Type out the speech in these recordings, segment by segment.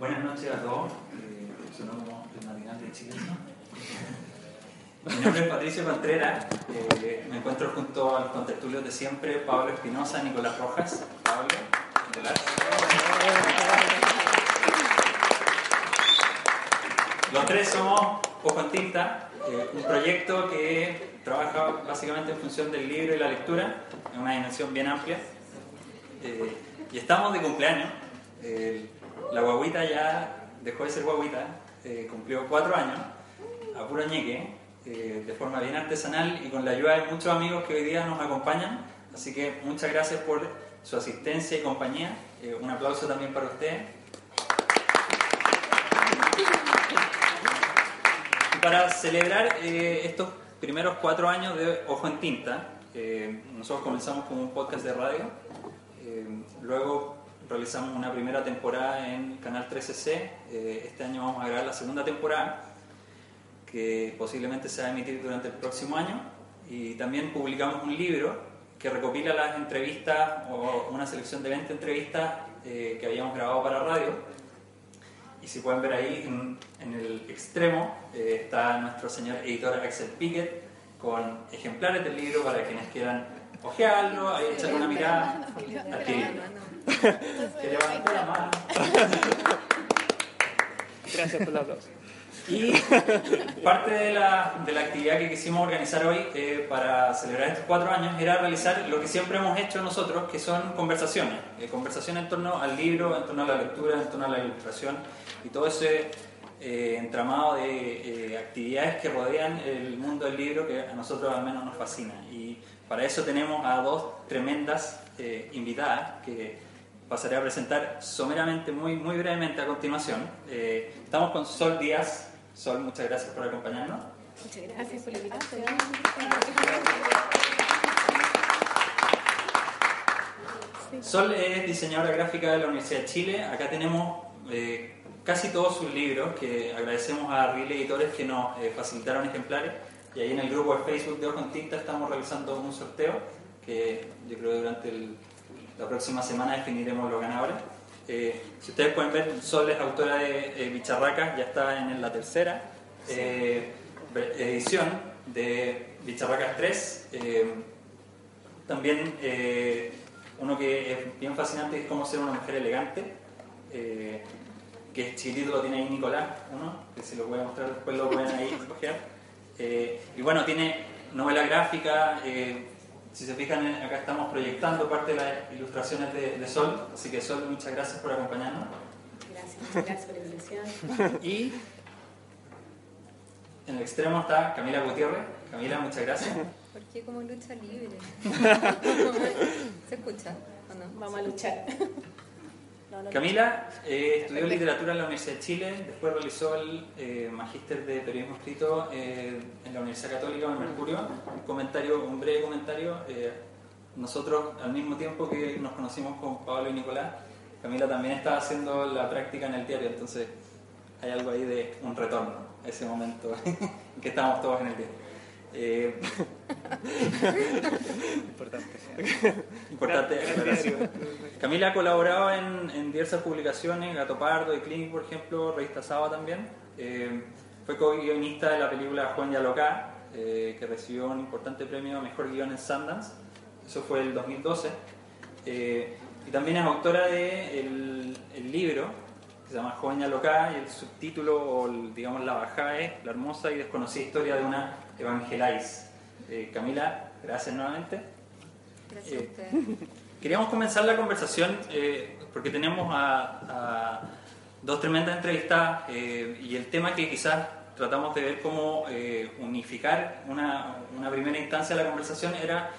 Buenas noches a todos. Eh, sonó como de Chile. Mi nombre es Patricio Contreras. Eh, me encuentro junto a los contertulios de siempre, Pablo Espinosa, Nicolás Rojas. Pablo, Nicolás. Los tres somos Ojo en Tinta, un proyecto que trabaja básicamente en función del libro y la lectura, en una dimensión bien amplia. Eh, y estamos de cumpleaños. La guaguita ya dejó de ser guaguita, eh, cumplió cuatro años, a puro ñeque, eh, de forma bien artesanal y con la ayuda de muchos amigos que hoy día nos acompañan. Así que muchas gracias por su asistencia y compañía. Eh, un aplauso también para ustedes. Para celebrar estos primeros cuatro años de Ojo en Tinta, nosotros comenzamos con un podcast de radio, luego realizamos una primera temporada en Canal 13C, eh, este año vamos a grabar la segunda temporada, que posiblemente se va a emitir durante el próximo año, y también publicamos un libro que recopila las entrevistas o una selección de 20 entrevistas eh, que habíamos grabado para radio. Y si pueden ver ahí en, en el extremo eh, está nuestro señor editor Axel Pickett con ejemplares del libro para quienes quieran ojearlo, echarle una mirada, adquirirlo. Que la mano. Gracias por el aplauso. Y parte de la, de la actividad que quisimos organizar hoy eh, para celebrar estos cuatro años era realizar lo que siempre hemos hecho nosotros, que son conversaciones. Eh, conversaciones en torno al libro, en torno a la lectura, en torno a la ilustración y todo ese eh, entramado de eh, actividades que rodean el mundo del libro que a nosotros al menos nos fascina. Y para eso tenemos a dos tremendas eh, invitadas que pasaré a presentar someramente, muy, muy brevemente a continuación. Eh, estamos con Sol Díaz. Sol, muchas gracias por acompañarnos. Muchas gracias por la invitación. Sol es diseñadora gráfica de la Universidad de Chile. Acá tenemos eh, casi todos sus libros, que agradecemos a Rile Editores que nos eh, facilitaron ejemplares. Y ahí en el grupo de Facebook de Ojo en Tinta estamos realizando un sorteo que yo creo que durante el- la próxima semana definiremos los ganadores. Eh, si ustedes pueden ver, Sol es autora de eh, Bicharracas, ya está en la tercera eh, edición de Bicharracas 3. Eh, también eh, uno que es bien fascinante es cómo ser una mujer elegante, eh, que es chiquitito, lo tiene ahí Nicolás, uno, que si lo voy a mostrar después lo pueden ahí coger. Y bueno, tiene novela gráfica, si se fijan eh, acá estamos proyectando parte de las ilustraciones de, de Sol, así que Sol, muchas gracias por acompañarnos. Gracias, muchas gracias por la invitación. Y en el extremo está Camila Gutiérrez. Camila, muchas gracias. ¿Por qué como lucha libre? ¿Se escucha o no? Vamos a luchar. No, no, Camila eh, estudió literatura en la Universidad de Chile, después realizó el eh, magíster de periodismo escrito eh, en la Universidad Católica de Mercurio. Un comentario, un breve comentario. nosotros, al mismo tiempo que nos conocimos con Pablo y Nicolás, Camila también estaba haciendo la práctica en el diario, entonces hay algo ahí de un retorno a ese momento en que estábamos todos en el diario. Eh, Importante. Camila ha colaborado en, en diversas publicaciones, Gato Pardo y Clinic, por ejemplo, Revista Saba también. Eh, fue co-guionista de la película Juan Yalocá, eh, que recibió un importante premio a Mejor Guión en Sundance. Eso fue el 2012. Eh, y también es autora de el, el libro que se llama Joven Yalocá y el subtítulo, o el- digamos la bajada es La hermosa y desconocida historia de una evangeláis. Eh, Camila, gracias nuevamente. Gracias Eh, a ustedes. Queríamos comenzar la conversación eh, porque tenemos a, a dos tremendas entrevistas eh, y el tema que quizás tratamos de ver cómo eh, unificar una, una primera instancia de la conversación era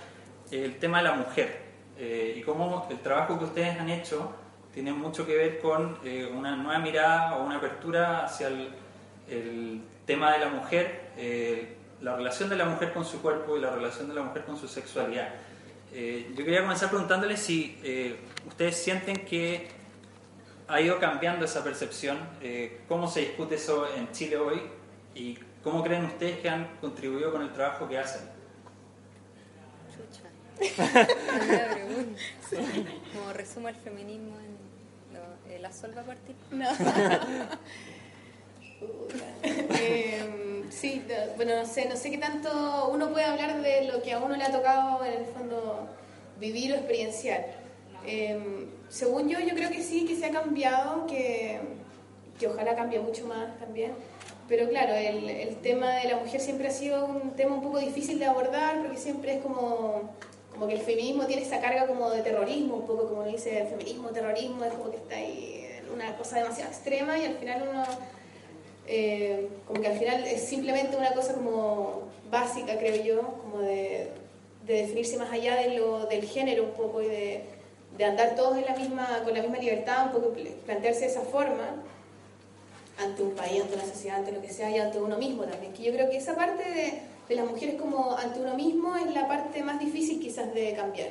el tema de la mujer eh, y cómo el trabajo que ustedes han hecho tiene mucho que ver con eh, una nueva mirada o una apertura hacia el, el tema de la mujer, eh, la relación de la mujer con su cuerpo y la relación de la mujer con su sexualidad. Eh, yo quería comenzar preguntándole si eh, ustedes sienten que ha ido cambiando esa percepción, eh, cómo se discute eso en Chile hoy y cómo creen ustedes que han contribuido con el trabajo que hacen. Chucha. Buena pregunta. Como resumo el feminismo en, Eh, ¿La Sol va a partir? No. Eh, sí, bueno, no sé, no sé qué tanto uno puede hablar de lo que a uno le ha tocado en el fondo vivir o experienciar. Eh, según yo, yo creo que sí, que se ha cambiado, que, que ojalá cambie mucho más también. Pero claro, el, el tema de la mujer siempre ha sido un tema un poco difícil de abordar porque siempre es como, como que el feminismo tiene esa carga como de terrorismo, un poco como dice el feminismo, terrorismo, es como que está ahí una cosa demasiado extrema y al final uno eh, como que al final es simplemente una cosa como básica, creo yo, como de, de definirse más allá de lo, del género un poco y de, de andar todos en la misma, con la misma libertad, un poco pl- plantearse de esa forma ante un país, ante una sociedad, ante lo que sea y ante uno mismo también. Que yo creo que esa parte de, de las mujeres como ante uno mismo es la parte más difícil quizás de cambiar.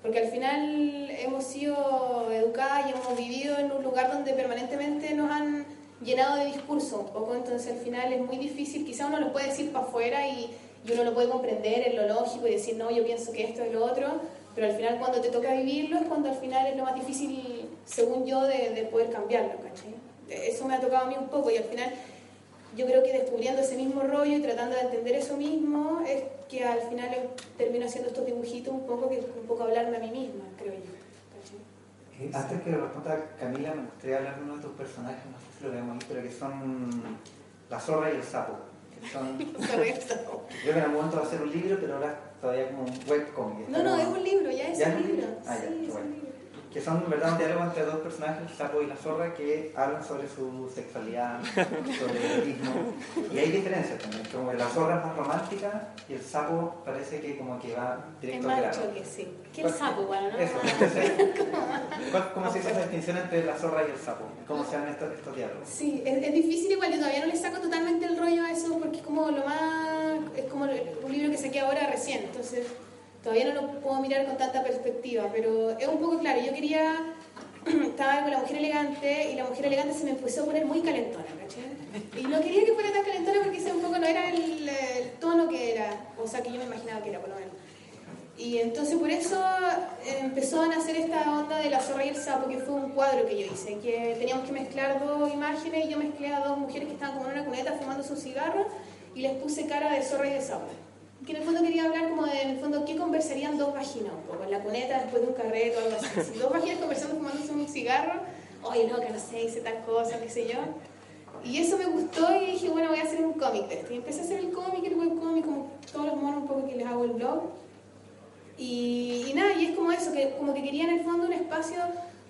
Porque al final hemos sido educadas y hemos vivido en un lugar donde permanentemente nos han llenado de discurso un poco, entonces al final es muy difícil, quizá uno lo puede decir para afuera y, y uno lo puede comprender en lo lógico y decir, no, yo pienso que esto es lo otro, pero al final cuando te toca vivirlo es cuando al final es lo más difícil, según yo, de, de poder cambiarlo, ¿cachai? Eso me ha tocado a mí un poco y al final yo creo que descubriendo ese mismo rollo y tratando de entender eso mismo es que al final termino haciendo estos dibujitos un poco que es un poco hablarme a mí misma, creo yo. Eh, Antes que lo responda Camila, me gustaría hablar de uno de tus personajes, no sé si lo vemos ahí, pero que son la zorra y el sapo. que son- que en algún momento va a ser un libro, pero ahora es todavía como un webcomic. No, no, es un libro, ya es ¿Ya un libro. Ah, sí, es bueno. un libro. Que son, en verdad, un diálogo entre dos personajes, el sapo y la zorra, que hablan sobre su sexualidad, sobre el erotismo. Y hay diferencias también, como que la zorra es más romántica y el sapo parece que como que va Es directo al más grano. choque, sí. Que el sapo, bueno, ¿no? Eso, entonces, ¿cuál- ¿cómo se hizo esa distinción entre la zorra y el sapo? ¿Cómo se dan estos, estos diálogos? Sí, es, es difícil igual, yo todavía no le saco totalmente el rollo a eso porque es como lo más, es como un libro que saqué ahora recién, entonces todavía no lo puedo mirar con tanta perspectiva, pero es un poco claro, yo quería, estaba con la mujer elegante y la mujer elegante se me empezó a poner muy calentona, ¿cachai? Y no quería que fuera tan calentona porque ese un poco no era el, el tono que era, o sea que yo me imaginaba que era por lo menos. Y entonces por eso eh, empezó a nacer esta onda de la zorra y el sapo, que fue un cuadro que yo hice, que teníamos que mezclar dos imágenes y yo mezclé a dos mujeres que estaban como en una cuneta fumando sus cigarros y les puse cara de zorra y de sapo. Que en el fondo quería hablar como de, en el fondo, ¿qué conversarían dos vaginas un poco? En la cuneta después de un carrete o algo así. Dos vaginas conversando fumándose un cigarro, oye, no, que no sé, hice tal cosa, qué sé yo. Y eso me gustó y dije, bueno, voy a hacer un cómic de esto. Y empecé a hacer el cómic, el webcómic, como todos los monos un poco que les hago el blog. Y, nada, y es como eso, que como que quería en el fondo un espacio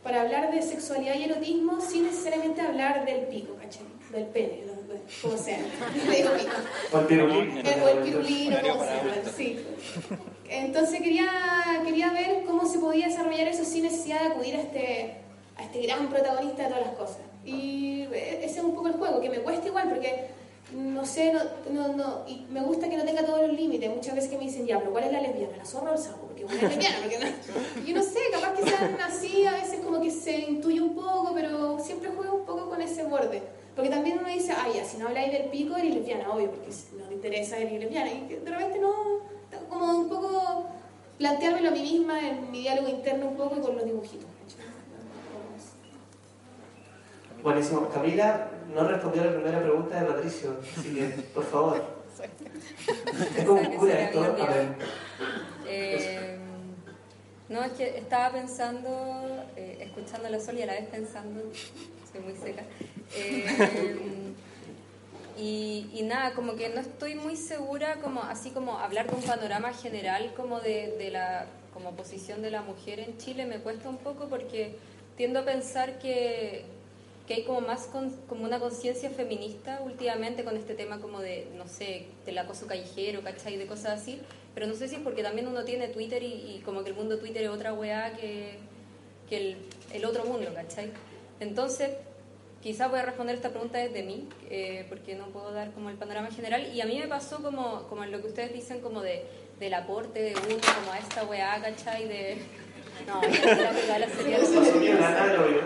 para hablar de sexualidad y erotismo sin necesariamente hablar del pico, ¿cachai? Del pene, como sea. O el pirulín. O el pirulín, o como sea, sí. Entonces quería, quería ver cómo se podía desarrollar eso sin necesidad de acudir a este, a este gran protagonista de todas las cosas. Y eh, ese es un poco el juego, que me cuesta igual porque no sé, no, no, no, y me gusta que no tenga todos los límites. Muchas veces que me dicen, ya, pero ¿cuál es la lesbiana? ¿La zorra o el sapo? Porque una es lesbiana, porque no. Yo no sé, capaz que sean así, a veces como que se intuye un poco, pero siempre juego un poco con ese borde. Porque también uno dice, ah, ya, si no habláis del pico, eres lesbiana, obvio, porque no te interesa, eres lesbiana. Y de repente no, como un poco planteármelo a mí misma en mi diálogo interno un poco y con los dibujitos. Buenísimo. Camila no respondió a la primera pregunta de Patricio, así que, por favor. Es como un cura esto. A ver. Eh, no, es que estaba pensando, eh, escuchando la sol y a la vez pensando, soy muy seca. Eh, y, y nada, como que no estoy muy segura, como así como hablar de un panorama general como de, de la como posición de la mujer en Chile me cuesta un poco porque tiendo a pensar que, que hay como más con- como una conciencia feminista últimamente con este tema como de, no sé, del acoso callejero, ¿cachai? De cosas así. Pero no sé si es porque también uno tiene Twitter y, y como que el mundo Twitter es otra weá que, que el, el otro mundo, ¿cachai? Entonces, quizás voy a responder esta pregunta desde mí, eh, porque no puedo dar como el panorama general. Y a mí me pasó como, como en lo que ustedes dicen, como de, del aporte de uno, como a esta weá, ¿cachai? De... No, ya la que la de oído.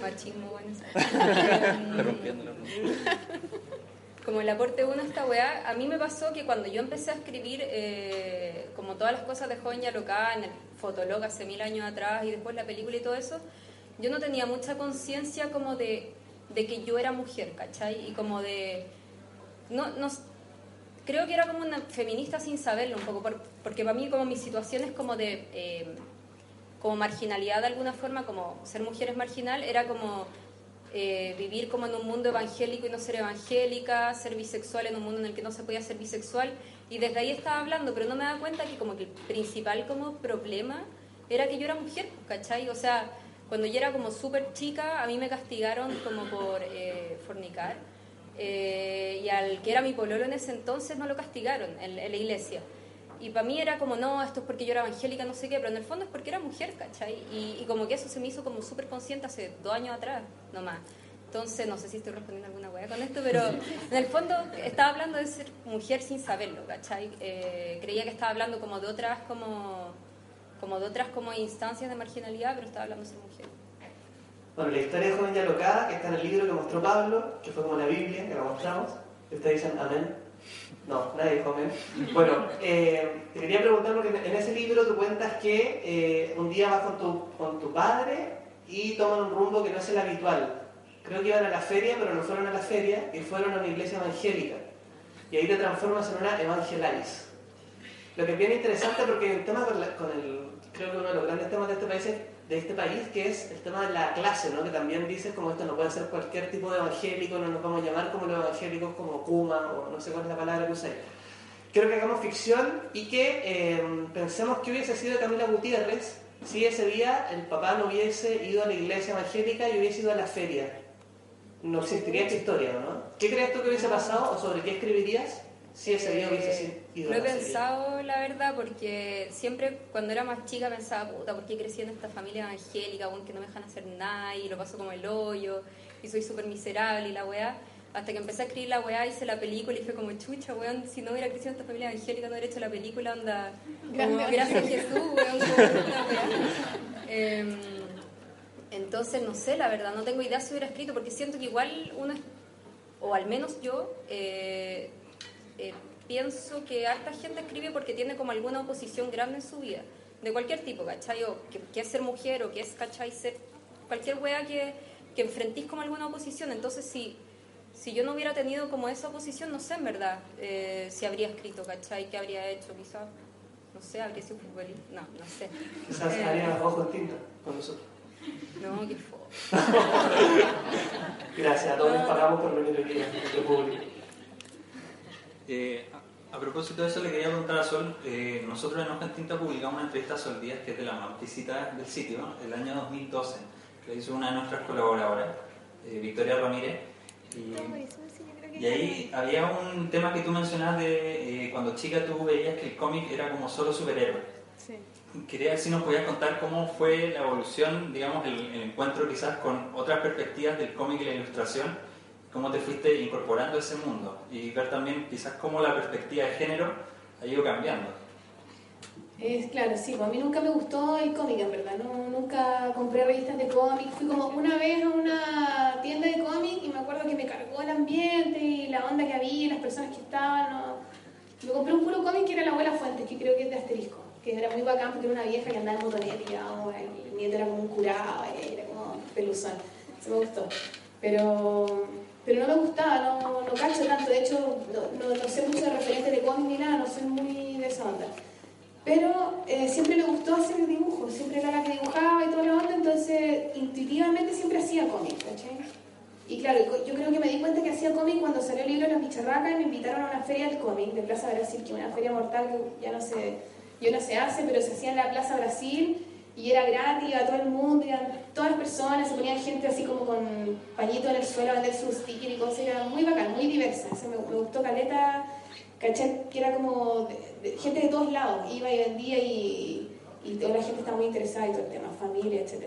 machismo, bueno. Como el aporte uno a esta weá, a mí me pasó que cuando yo empecé a escribir, eh, como todas las cosas de joven ya loca en el Fotolog hace mil años atrás y después la película y todo eso, yo no tenía mucha conciencia como de, de que yo era mujer, ¿cachai? Y como de... No, no, creo que era como una feminista sin saberlo un poco, porque para mí como mi situación es como de... Eh, como marginalidad de alguna forma, como ser mujer es marginal, era como eh, vivir como en un mundo evangélico y no ser evangélica, ser bisexual en un mundo en el que no se podía ser bisexual. Y desde ahí estaba hablando, pero no me da cuenta que como que el principal como problema era que yo era mujer, ¿cachai? O sea, cuando yo era como súper chica, a mí me castigaron como por eh, fornicar. Eh, y al que era mi pololo en ese entonces no lo castigaron en, en la iglesia. Y para mí era como, no, esto es porque yo era evangélica, no sé qué, pero en el fondo es porque era mujer, ¿cachai? Y, y como que eso se me hizo como súper consciente hace dos años atrás, nomás. Entonces, no sé si estoy respondiendo alguna hueá con esto, pero en el fondo estaba hablando de ser mujer sin saberlo, ¿cachai? Eh, creía que estaba hablando como de otras como, como de otras como instancias de marginalidad, pero estaba hablando de ser mujer. Bueno, la historia de Joven y Alocada, que está en el libro que mostró Pablo, que fue como la Biblia, que la mostramos, ustedes dicen amén. No, nadie come. Bueno, eh, te quería preguntar porque en ese libro tú cuentas que eh, un día vas con tu, con tu padre y toman un rumbo que no es el habitual. Creo que iban a la feria, pero no fueron a la feria y fueron a una iglesia evangélica. Y ahí te transformas en una evangelaris. Lo que es bien interesante porque el tema con, con el, creo que uno de los grandes temas de este país de este país, que es el tema de la clase, ¿no? que también dices como esto no puede ser cualquier tipo de evangélico, no nos vamos a llamar como los evangélicos como Kuma, o no sé cuál es la palabra que usáis. Quiero que hagamos ficción y que eh, pensemos que hubiese sido Camila Gutiérrez si ese día el papá no hubiese ido a la iglesia evangélica y hubiese ido a la feria. No existiría esta historia, ¿no? ¿Qué crees tú que hubiese pasado o sobre qué escribirías? Sí, ese día hubiese sido. Lo he pensado, la verdad, porque siempre cuando era más chica pensaba, puta, ¿por qué crecí en esta familia evangélica, que no me dejan hacer nada y lo paso como el hoyo y soy súper miserable y la weá? Hasta que empecé a escribir la weá, hice la película y fue como, chucha, weón, si no hubiera crecido en esta familia evangélica, no hubiera hecho la película, onda, como, gracias a Jesús, weón, eh, entonces, no sé, la verdad, no tengo idea si hubiera escrito, porque siento que igual uno, o al menos yo, eh, eh, pienso que harta gente escribe porque tiene como alguna oposición grande en su vida, de cualquier tipo, ¿cachai? O que, es ser mujer o que es, ¿cachai? Ser cualquier wea que, que enfrentís como alguna oposición. Entonces, si, si yo no hubiera tenido como esa oposición, no sé en verdad eh, si habría escrito, ¿cachai? ¿Qué habría hecho? Quizás, no sé, habría sido futbolista. No, no sé. Quizás eh, haría ojos tinta con nosotros. No, qué fo. Gracias, a todos les pagamos por venir aquí a público. Eh, a, propósito de eso, le quería preguntar a Sol. Eh, nosotros en Hoja Tinta publicamos una entrevista a Sol Díaz, que es de la más visitada del sitio, el año 2012, que hizo una de nuestras colaboradoras, eh, Victoria Ramírez. Y, y, ahí había un tema que tú mencionabas de cuando chica tú veías que el cómic era como solo superhéroe. Sí. Quería ver si nos podías contar cómo fue la evolución, digamos, el, el encuentro quizás con otras perspectivas del cómic y la ilustración cómo te fuiste incorporando a ese mundo y ver también quizás cómo la perspectiva de género ha ido cambiando. Es claro, sí, pues a mí nunca me gustó el cómic, en verdad, no, nunca compré revistas de cómic, fui como una vez a una tienda de cómic y me acuerdo que me cargó el ambiente y la onda que había, las personas que estaban, no. me compré un puro cómic que era La Abuela Fuentes, que creo que es de Asterisco, que era muy bacán porque era una vieja que andaba en motoneta y el nieto era como un curado, era como peluzón, eso me gustó, pero pero no me gustaba, no, no cacho tanto, de hecho no, no, sé mucho de referentes de cómic ni nada, no soy muy de esa onda. Pero eh, siempre me gustó hacer dibujos, siempre era la que dibujaba y toda la onda, entonces intuitivamente siempre hacía cómic, ¿cachai? Y claro, yo creo que me di cuenta que hacía cómic cuando salió el libro Las Bicharracas y me invitaron a una feria del cómic de Plaza Brasil, que es una feria mortal que ya no se, yo no se hace, pero se hacía en la Plaza Brasil y era gratis, a todo el mundo, iban todas las personas, se ponían gente así como con pañito en el suelo a vender sus stickers y cosas, era muy bacán, muy diversa, me, gustó Caleta, caché que era como gente de todos lados, iba y vendía y, y toda la gente estaba muy interesada en todo el tema, familia, etc.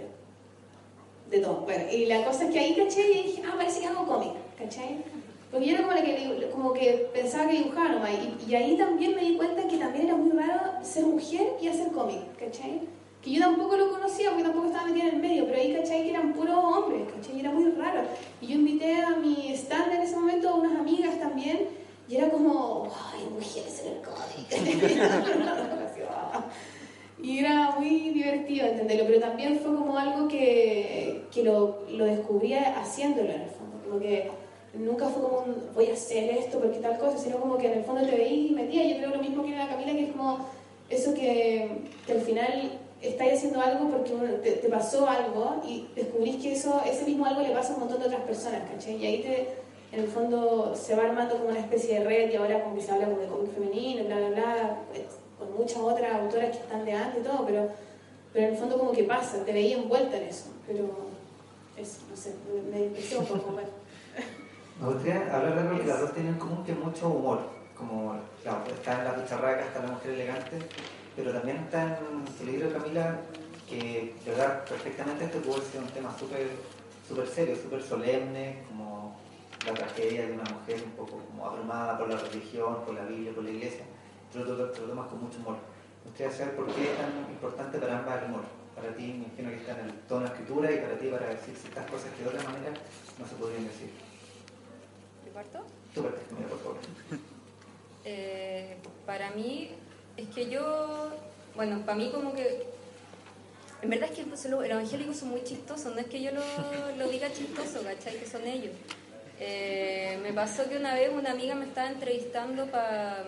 De todo. Bueno, y la cosa es que ahí caché y dije, ah, parece que hago cómic, ¿cachai? Porque yo era como, la que, como que pensaba que dibujaba nomás, y, y ahí también me di cuenta que también era muy raro ser mujer y hacer cómic, ¿cachai? Que yo tampoco lo conocía porque tampoco estaba metida en el medio, pero ahí cachai que eran puros hombres, cachai, era muy raro. Y yo invité a mi stand en ese momento a unas amigas también, y era como, ay, mujeres en el código. Y era muy divertido entenderlo, pero también fue como algo que, que lo, lo descubría haciéndolo en el fondo. Como que nunca fue como un, voy a hacer esto porque tal cosa, sino como que en el fondo te veí y metía. Yo creo lo mismo que era Camila, que es como eso que, que al final estáis haciendo algo porque uno- te, pasó algo y descubrís que eso, ese mismo algo le pasa a un montón de otras personas, ¿cachai? Y ahí te, en el fondo se va armando como una especie de red y ahora como que se habla como de cómic femenino, bla, bla, bla, eh, con muchas otras autoras que están de antes y todo, pero, pero en el fondo como que pasa, te veía envuelta en eso, pero eso, no sé, me, dispersé un poco, bueno. Me gustaría hablar de que las dos tienen en común, que mucho humor. Como, claro, está en la bicharraca, está la mujer elegante, pero también está en tu libro, Camila, que de verdad perfectamente esto puede ser un tema súper súper serio, súper solemne, como la tragedia de una mujer un poco como abrumada por la religión, por la Biblia, por la iglesia. Te lo, te lo tomas con mucho humor. Me gustaría saber por qué es tan importante para ambas el humor. Para ti, me imagino que está en el tono de escritura y para ti para decir ciertas cosas que de otra manera no se podrían decir. ¿Te parto? Tú parte, Camila, por favor. Eh, para mí, es que yo, bueno, para mí como que, en verdad es que pues, los evangélicos son muy chistosos, no es que yo lo, lo diga chistoso, ¿cachai? Que son ellos. Eh, me pasó que una vez una amiga me estaba entrevistando para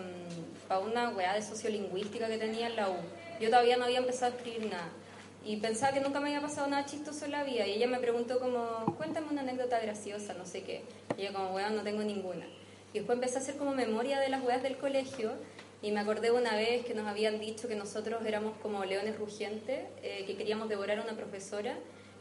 una weá de sociolingüística que tenía en la U. Yo todavía no había empezado a escribir nada. Y pensaba que nunca me había pasado nada chistoso en la vida. Y ella me preguntó como, cuéntame una anécdota graciosa, no sé qué. Y yo como, weá, no tengo ninguna. Y después empecé a hacer como memoria de las weas del colegio y me acordé una vez que nos habían dicho que nosotros éramos como leones rugientes, eh, que queríamos devorar a una profesora,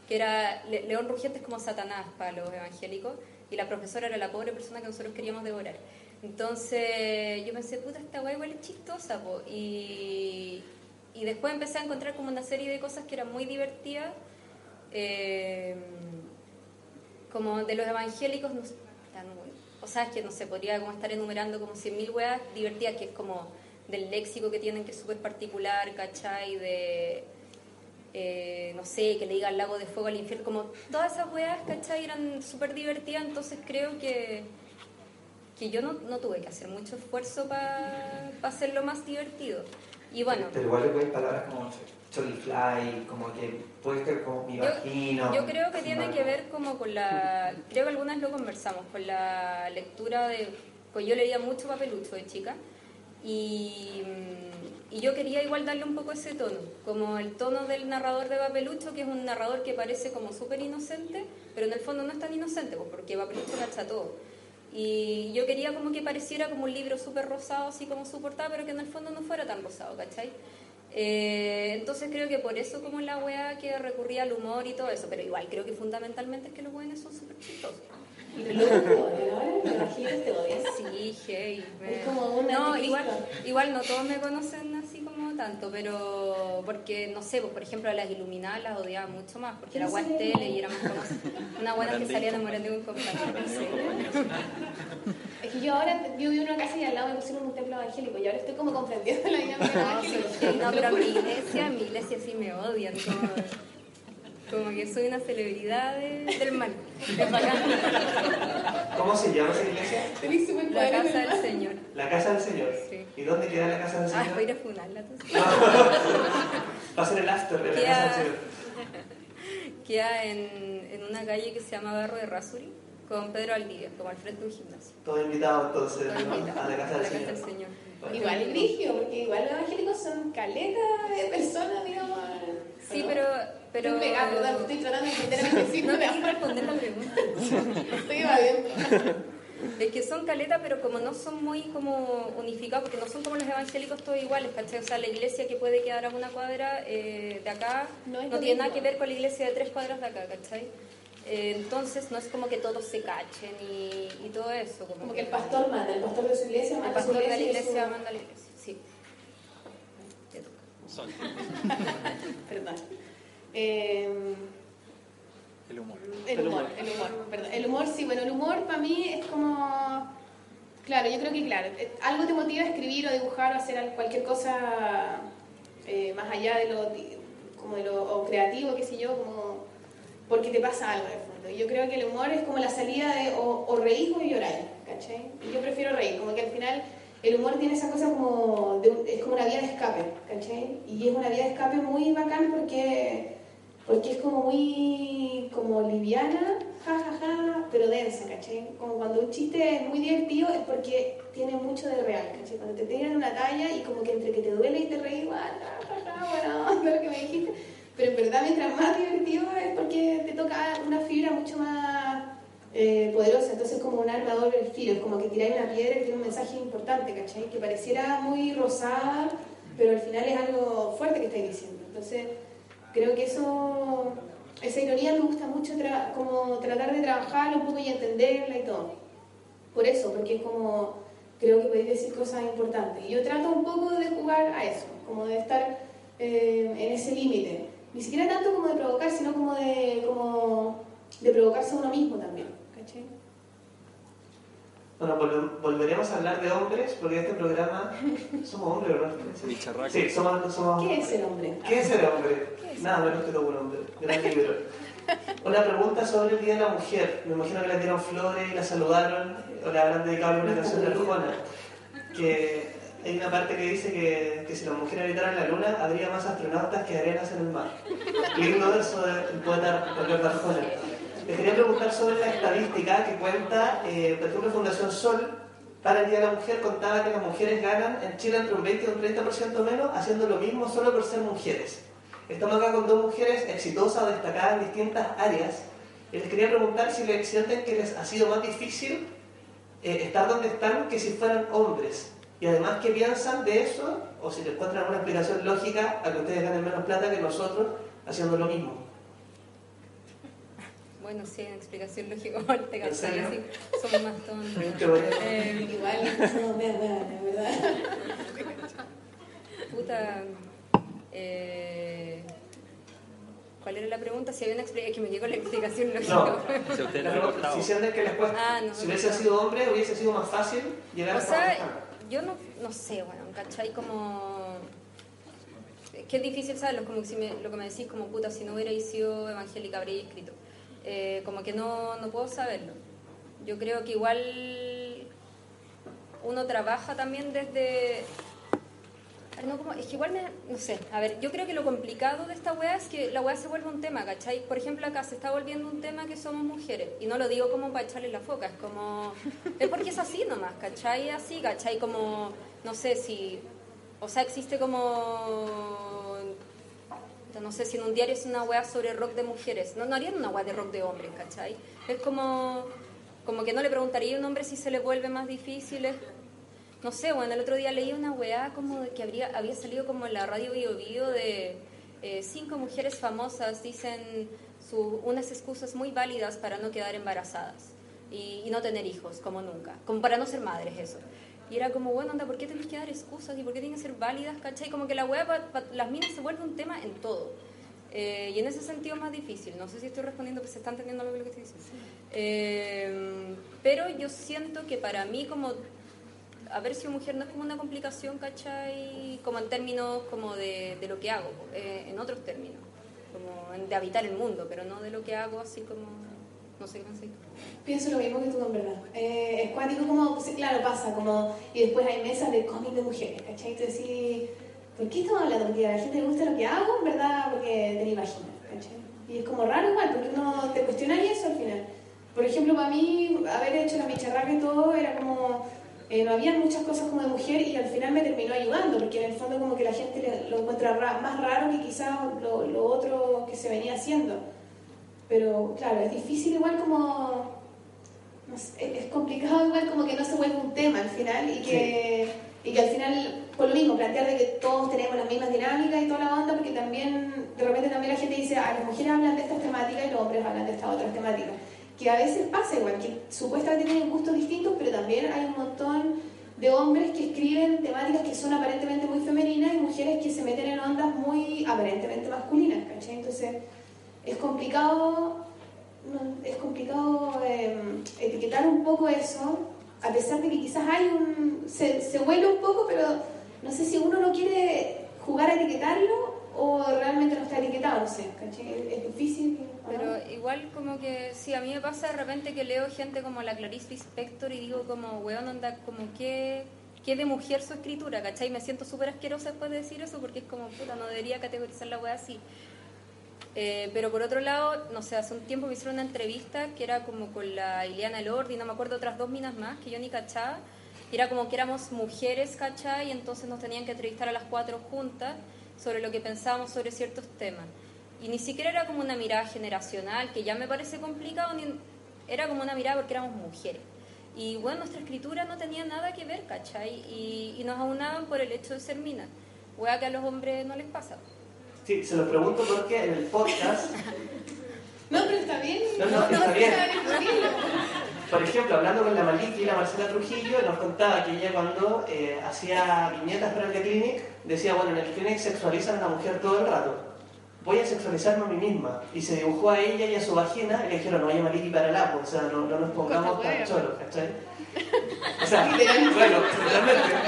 que era, Le- León rugiente es como Satanás para los evangélicos, y la profesora era la pobre persona que nosotros queríamos devorar. Entonces yo pensé, puta, esta wea igual es chistosa, po. Y, y después empecé a encontrar como una serie de cosas que eran muy divertidas. eh, como de los evangélicos, es que no sé, podría como estar enumerando como 100.000 weas divertidas, que es como del léxico que tienen, que es súper particular, ¿cachai? De, eh, no sé, que le diga al lago de fuego al infierno, como todas esas weas, ¿cachai? Eran súper divertidas, entonces creo que, que yo no, no tuve que hacer mucho esfuerzo para hacerlo más divertido. Y bueno, Pero igual le puedes palabras como fly, como que puede ser como mi vagino. Yo creo que tiene que ver como con la... Creo que algunas lo conversamos, con la lectura de... Pues yo leía mucho papelucho de chica y, y yo quería igual darle un poco ese tono, como el tono del narrador de papelucho, que es un narrador que parece como súper inocente, pero en el fondo no es tan inocente, pues porque papelucho cacha todo. Y yo quería como que pareciera como un libro súper rosado, así como su portada, pero que en el fondo no fuera tan rosado, ¿cachai? Eh, entonces creo que por eso como la wea que recurría al humor y todo eso, pero igual creo que fundamentalmente es que los buenos son súper chistosos. Y te lo odian, ahora me imagino que te odian. Sí, hey. Es como un No, igual, igual no todos me conocen así tanto, pero porque, no sé, pues, por ejemplo a las iluminadas las odiaba mucho más, porque era ¿Quién guas sale? tele y era más conocida. Una buena que salía de. Morandé con compañía. sí. Es que yo ahora yo vivo en una casa y al lado me pusieron un templo evangélico y ahora estoy como comprendiendo la dinámica No, evangélica. soy- no, pero mi iglesia, mi iglesia sí me odian, como, como que soy una celebridad de- del mal. Es bacán. ¿Cómo se llama esa iglesia? La casa del. Señor. La casa del Señor. Sí. ¿Y dónde queda la casa del Ah, Señor? voy a ir a funarla, tú. Va a ser el after de la Queda- casa del Señor. Queda en, en una calle que se llama Barro de Rasuri, con Pedro Aldivia, como al frente de un gimnasio. Todos invitados entonces Todo ¿no? invitado. a la casa del Señor. Señor. Bueno. Igual grigio, porque igual los evangélicos son caletas de personas, digamos. Sí, ¿no? pero... pero... Estoy tratando de entender a mi vecino. No te quiero responder la pregunta. Estoy evadiendo. Es que son caletas, pero como no son muy como unificados, porque no son como los evangélicos todos iguales, ¿cachai? O sea, la iglesia que puede quedar a una cuadra eh, de acá No tiene nada que ver con la iglesia de tres cuadras de acá, ¿cachai? Eh, entonces no es como que todos se cachen y, y todo eso. Como, Como que el pastor manda, el pastor de su iglesia el manda a pastor su de la iglesia. su- manda a la iglesia, sí. Te toca. Sol. Perdón. Eh, El humor. El humor, el humor, perdón. El humor, sí, bueno, el humor para mí es como. Claro, yo creo que, claro, eh, algo te motiva a escribir o dibujar o hacer al- cualquier cosa eh, más allá de lo, como de lo o creativo, qué sé yo, como porque te pasa algo en el fondo. Y Yo creo que el humor es como la salida de o, o reír o llorar, ¿cachai? Y yo prefiero reír, como que al final el humor tiene esa cosa como, de es como una vía de escape, ¿cachai? Y es una vía de escape muy bacán porque, porque es como muy como liviana, jajaja, pero densa, ¿cachai? Como cuando un chiste es muy divertido es porque tiene mucho de real, ¿cachai? Cuando te tiran una talla y como que entre que te duele y te igual, jajaja, bueno, onda lo que me dijiste, pero en verdad mientras más divertido es porque te toca una fibra mucho más eh, poderosa, entonces como un arma doble filo, es como que tiráis una piedra que tiene un mensaje importante, ¿cachai? Que pareciera muy rosada, pero al final es algo fuerte que estáis diciendo. Entonces, creo que eso, esa ironía me gusta mucho, tra- como tratar de trabajarla un poco y entenderla y todo. Por eso, porque es como, creo que podéis decir cosas importantes. Y yo trato un poco de jugar a eso, como de estar eh, en ese límite. Ni siquiera tanto como de provocar, sino como de, como de provocarse a uno mismo también. ¿cachai? Bueno, vol- volveremos a hablar de hombres porque este programa somos hombres, ¿verdad? Bicharraco. Sí, somos, somos ¿Qué es el hombre? ¿Qué es el hombre? Nada menos que todo un hombre. Gran libro. Una pregunta sobre el Día de la Mujer. Me imagino que le dieron flores y la saludaron o le habrán dedicado alguna canción de Arjona. Que hay una parte que dice que, que si las mujeres habitaran la luna, habría más astronautas que arenas en el mar. Lindo verso del poeta Ricardo Arjona. Les quería preguntar sobre la estadística que cuenta, eh, ejemplo, Fundación Sol, para el Día de la Mujer contaba que las mujeres ganan en Chile entre un 20 y un 30% menos haciendo lo mismo solo por ser mujeres. Estamos acá con dos mujeres exitosas o destacadas en distintas áreas. Y les quería preguntar si les sienten que les ha sido más difícil eh, estar donde están que si fueran hombres. Y además, ¿qué piensan de eso? O si le encuentran una explicación lógica a que ustedes ganen menos plata que nosotros haciendo lo mismo. Bueno, sí, hay una explicación lógica, te ¿En cansas así, somos más tontos. Eh, Igual somos medio hueonas, ¿verdad? puta, eh, ¿cuál era la pregunta? Si había una explicación, que me llegó la explicación lógica. No. Si a usted La si sienten que les cuesta, Ah, no, si no, hubiese no. sido hombre, hubiese sido más fácil llegar O donde sea, están. yo no, no sé, bueno, ¿cachai? Como... es que es difícil saberlo, como que si me- lo que me decís, como puta, si no hubiera sido evangélica habría escrito. Eh, como que no, no puedo saberlo. Yo creo que igual uno trabaja también desde... no, como- es que igual me... No sé, a ver, yo creo que lo complicado de esta weá es que la weá se vuelve un tema, ¿cachai? Por ejemplo, acá se está volviendo un tema que somos mujeres. Y no lo digo como para echarle la foca, es como... Es porque es así nomás, ¿cachai? Así, ¿cachai? Como, no sé si... O sea, existe como... No sé si en un diario es una weá sobre rock de mujeres. No, no harían una weá de rock de hombres, ¿cachai? Es como... Como que no le preguntaría a un hombre si se le vuelve más difícil. no sé, bueno, el otro día leí una weá como que habría, había salido como en la radio Bio Bio de eh, cinco mujeres famosas dicen su- unas excusas muy válidas para no quedar embarazadas y, y no tener hijos, como nunca, como para no ser madres, eso. Y era como, bueno, anda, ¿por qué tenés que dar excusas y por qué tienen que ser válidas, cachai? Como que la pa- las minas se vuelve un tema en todo. Eh, y en ese sentido es más difícil. No sé si estoy respondiendo, pues se está entendiendo lo que estoy diciendo. Eh, pero yo siento que para mí como haber sido mujer no es como una complicación, ¿cachai? Como en términos como de, de lo que hago, eh, en otros términos, como de habitar el mundo, pero no de lo que hago así como, no sé qué. Pienso lo mismo que tú, en verdad. Eh, es como, pues, claro, pasa, como, y después hay mesas de cómic de mujeres, ¿cachai? Tú decís, ¿por qué estamos hablando? Porque a la gente le gusta lo que hago, en verdad, porque te lo imaginas, ¿cachai? Y es como raro igual, porque uno te cuestionaría eso al final. Por ejemplo, para mí, haber hecho la bicharraca y todo, era como, eh, no había muchas cosas como de mujer y al final me terminó ayudando, porque en el fondo como que la gente lo encuentra ra- más raro que quizás lo, lo otro que se venía haciendo. Pero claro, es difícil igual como... no sé, es complicado igual como que no se vuelve un tema al final y que, y que al final, por lo mismo, plantear de que todos tenemos las mismas dinámicas y toda la onda, porque también, de repente también la gente dice, ah, las mujeres hablan de estas temáticas y los hombres hablan de estas otras temáticas. Que a veces pasa igual, que supuestamente tienen gustos distintos, pero también hay un montón de hombres que escriben temáticas que son aparentemente muy femeninas y mujeres que se meten en ondas muy aparentemente masculinas, ¿cachai? Entonces, es complicado, no, es complicado eh, etiquetar un poco eso, a pesar de que quizás hay un, se, se vuelve un poco, pero no sé si uno no quiere jugar a etiquetarlo o realmente no está etiquetado, no sé, ¿cachai? Es difícil. Pero igual como que, sí, a mí me pasa de repente que leo gente como la Clarice Lispector y digo como, weón, onda, como que, que de mujer su escritura, ¿cachai? Me siento súper asquerosa después de decir eso porque es como, puta, no debería categorizar la wea así. Eh, pero por otro lado, no sé, hace un tiempo me hicieron una entrevista que era como con la Ileana Lordi, no me acuerdo otras dos minas más, que yo ni cachaba. Y era como que éramos mujeres, ¿cachai? Y entonces nos tenían que entrevistar a las cuatro juntas sobre lo que pensábamos sobre ciertos temas. Y ni siquiera era como una mirada generacional, que ya me parece complicado, ni, era como una mirada porque éramos mujeres. Y bueno, nuestra escritura no tenía nada que ver, ¿cachai? Y, y nos aunaban por el hecho de ser minas. Wea que a los hombres no les pasa. Sí, se lo pregunto porque en el podcast, No, pero está bien. No, no, está bien. por ejemplo, hablando con la Maliki, la Marcela Trujillo, nos contaba que ella cuando eh, hacía viñetas para el The Clinic, decía, bueno, en el Clinic sexualizan a la mujer todo el rato. Voy a sexualizarme a mí misma. Y se dibujó a ella y a su vagina y le dijeron, no vaya Maliki para el agua, o sea, no, no nos pongamos tan choros, ¿cachai? O sea, bueno, totalmente.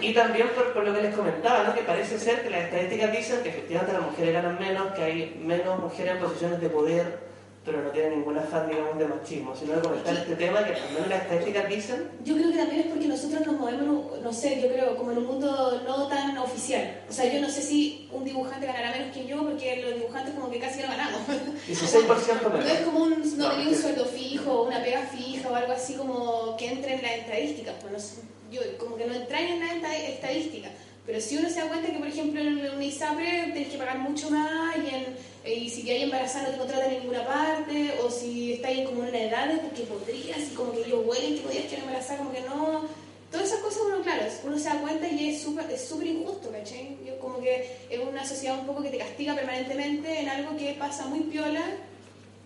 Y también por, por lo que les comentaba, ¿no? que parece ser que las estadísticas dicen que efectivamente las mujeres ganan menos, que hay menos mujeres en posiciones de poder, pero no tienen ningún afán, digamos, de machismo, sino de comentar este tema que al menos las estadísticas dicen Yo creo que también es porque nosotros nos movemos, no, sé, yo creo, como en un mundo no tan oficial. O sea, yo no sé si un dibujante ganará menos que yo, porque los dibujantes como que casi no ganamos. 16% No es menos. como un, no No, tenía un sueldo fijo, una pega fija o algo así como que entre en las estadísticas. Pues no sé, yo como que no entran en las esta- estadísticas. Pero si uno se da cuenta que, por ejemplo, en un ISAPRE tenés que pagar mucho más y, en, eh, y si hay embarazada no te contratan en ninguna parte, o si estás en como una edad porque podrías, y como que ellos huelen que podías quedar embarazada, como que no. Todas esas cosas uno, claro, uno se da cuenta y es súper es súper injusto, ¿cachai? Yo como que es una sociedad un poco que te castiga permanentemente en algo que pasa muy piola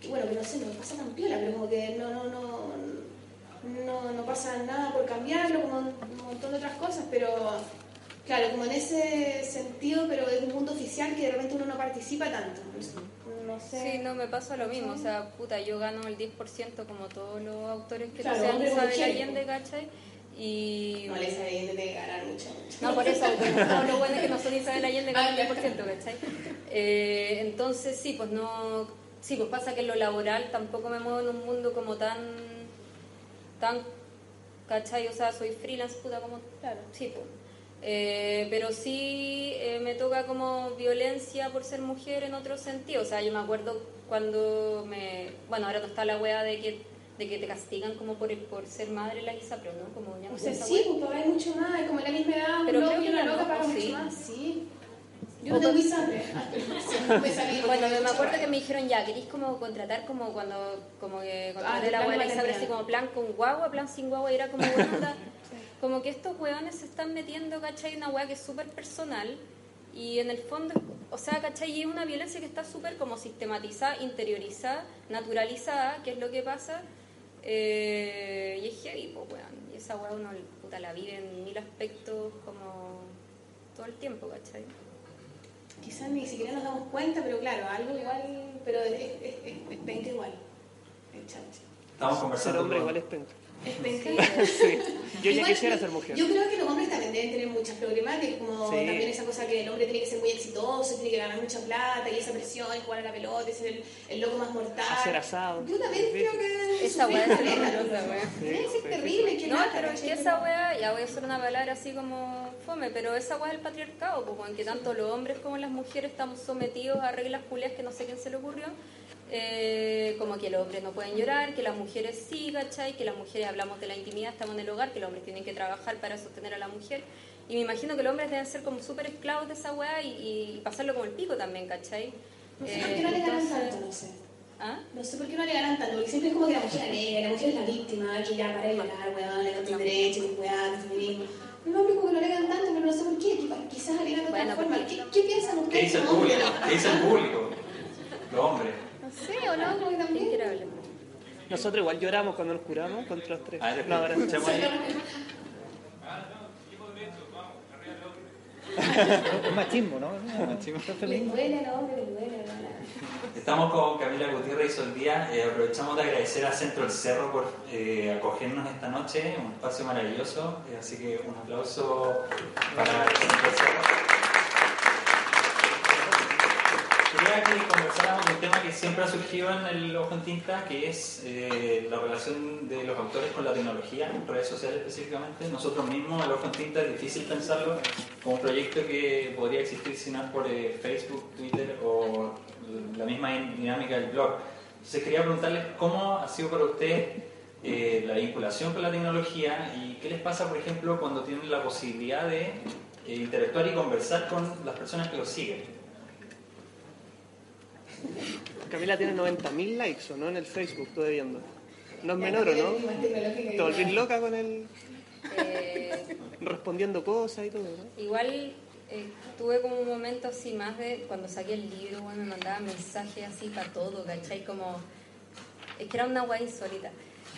que bueno, que no sé, no pasa tan piola, pero como que no, no, no, no, no pasa nada por cambiarlo, como un montón de otras cosas, pero claro, como en ese sentido, pero es un mundo oficial que de repente uno no participa tanto. No sé. Sí, no, me pasa lo mismo. O sea, puta, yo gano el 10% como todos los autores que Claro, no sean Isabel Allende, ¿cachai? Y... No les hay de ganar mucho. mucho. No, por eso, no, lo bueno es que no son Isabel Allende con Ah, el 10%, ¿cachai? Eh, entonces, sí, pues no... Sí, pues pasa que en lo laboral tampoco me muevo en un mundo como tan... tan ¿cachai? O sea, soy freelance, puta, como... Claro, sí, pues. Eh, pero sí eh, me toca como violencia por ser mujer en otro sentido. O sea, yo me acuerdo cuando me... Bueno, ahora no está la wea de que, de que te castigan como por, por ser madre la Isa, pero no, como ya no O sea, sí, pues pagáis mucho más, es como en la misma edad, un Pero loco creo que una no, loca paga ¿o mucho sí? más, sí. Yo tengo me acuerdo que me dijeron ya, queréis como contratar como cuando como que contraté Ah, la abuela sabré así como plan con guagua, plan sin guagua y era como onda. Como que estos hueones se están metiendo, ¿cachai? Una hueá que es súper personal y en el fondo, o sea, ¿cachai? Y es una violencia que está súper como sistematizada, interiorizada, naturalizada, que es lo que pasa. eh, y es heavy, pues, weón. Y esa hueá uno puta, la vive en mil aspectos como todo el tiempo, ¿cachai? Quizás ni siquiera nos damos cuenta, pero claro, algo igual, pero es, es, es, es penca igual. El chancho. Estamos conversando hombre con- igual es penca. Es. Sí. Yo ya quisiera ser mujer. Yo creo que los hombres también deben tener muchas problemáticas, como Sí. también esa cosa que el hombre tiene que ser muy exitoso, tiene que ganar mucha plata y esa presión, jugar a la pelota, y ser el, el loco más mortal. Hacer asado. Yo también creo que Esa weá es Sí, sí, terrible, que No, pero es que esa weá, ya voy a usar una palabra así como fome, pero esa weá es el patriarcado, pues, en que tanto los hombres como las mujeres estamos sometidos a reglas culias que no sé quién se le ocurrió, eh, como que los hombres no pueden llorar, que las mujeres sí, ¿cachai? Que las mujeres hablamos de la intimidad, estamos en el hogar, que los hombres tienen que trabajar para sostener a la mujer. Y me imagino que los hombres deben ser como súper esclavos de esa weá y, y pasarlo como el pico también, ¿cachai? No sé Eh, por qué no le ganan tanto, no sé. ¿Ah? No sé por qué no le ganan tanto, porque siempre es como que la mujer alega, la mujer es la víctima, que ya para de llorar, weón, le no tiene derecho, que weón, que feminismo. No, pero como que no alegan tanto, pero no sé por qué, quizás alegan de otra Bueno, forma. ¿Qué, ¿Qué piensan ¿Qué ustedes? dice el público? ¿Qué dice el público? Los hombres. No sé, ¿o no? Como que ¿Quién también. Nosotros igual lloramos cuando nos curamos contra los tres. A ver, No, ahora escuchemos ahí. Es machismo, ¿no? Machismo. Es Les feminismo. duele les duele. Estamos con Camila Gutiérrez y Soldía. Eh, aprovechamos de agradecer a Centro El Cerro por eh, acogernos esta noche, un espacio maravilloso. Eh, así que un aplauso para el Centro El Cerro. Quería que conversáramos un tema que siempre ha surgido en el Ojo en Tinta, que es eh, la relación de los autores con la tecnología, redes sociales específicamente. Nosotros mismos, el Ojo en Tinta, es difícil pensarlo como un proyecto que podría existir sin nada por eh, Facebook, Twitter o la misma dinámica del blog. Entonces quería preguntarles cómo ha sido para ustedes eh, la vinculación con la tecnología y qué les pasa, por ejemplo, cuando tienen la posibilidad de interactuar y conversar con las personas que los siguen. Camila tiene 90.000 likes, ¿o no? En el Facebook, estoy viendo. No es menor, ¿o no? Te volvís loca con él. Eh, respondiendo cosas y todo, ¿no? Igual eh, tuve como un momento así más de cuando saqué el libro, bueno, me mandaba mensajes así para todo, ¿cachai? Como. Es que era una guay insólita.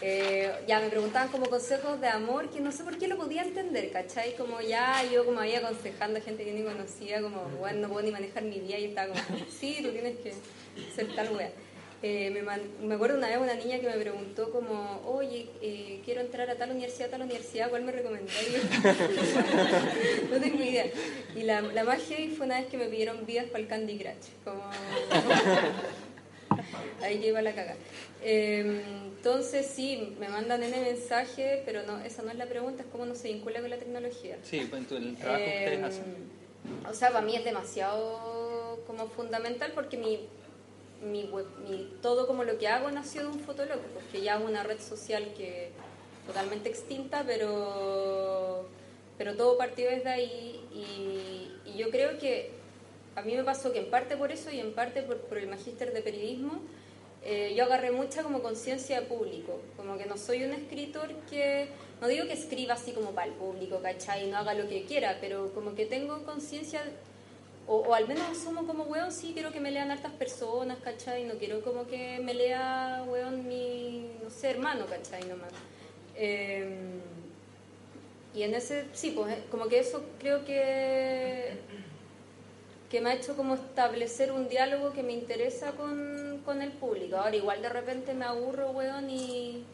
Eh, ya me preguntaban como consejos de amor que no sé por qué lo podía entender, ¿cachai? Como ya yo como ahí aconsejando a gente que ni conocía, como, bueno, no puedo ni manejar mi día y estaba como, sí, tú tienes que ser tal wea. Eh, me, me, acuerdo una vez una niña que me preguntó como, oye, eh, quiero entrar a tal universidad, a tal universidad, ¿cuál me recomendáis? no tengo idea. Y la, la más heavy fue una vez que me pidieron vidas para el Candy Crush. Ahí iba la caga. Em, entonces sí, me mandan ese mensaje, pero no, esa no es la pregunta, es cómo no se vincula con la tecnología. Sí, pues el trabajo que ustedes em, hacen. O sea, para mí es demasiado como fundamental porque mi, mi, mi, todo como lo que hago nació de un fotolog, porque ya hago una red social que totalmente extinta, pero, pero todo partió desde ahí y, y yo creo que a mí me pasó que en parte por eso y en parte por, por el magíster de periodismo, eh, yo agarré mucha como conciencia de público, como que no soy un escritor que, no digo que escriba así como para el público, ¿cachai? Y no haga lo que quiera, pero como que tengo conciencia, o, al menos asumo como, weón, sí, quiero que me lean hartas personas, ¿cachai? No quiero como que me lea, weón, mi, no sé, hermano, ¿cachai? Nomás. Em, y en ese, sí, pues eh, como que eso creo que que me ha hecho como establecer un diálogo que me interesa con, con el público. Ahora igual de repente me aburro, weón, y,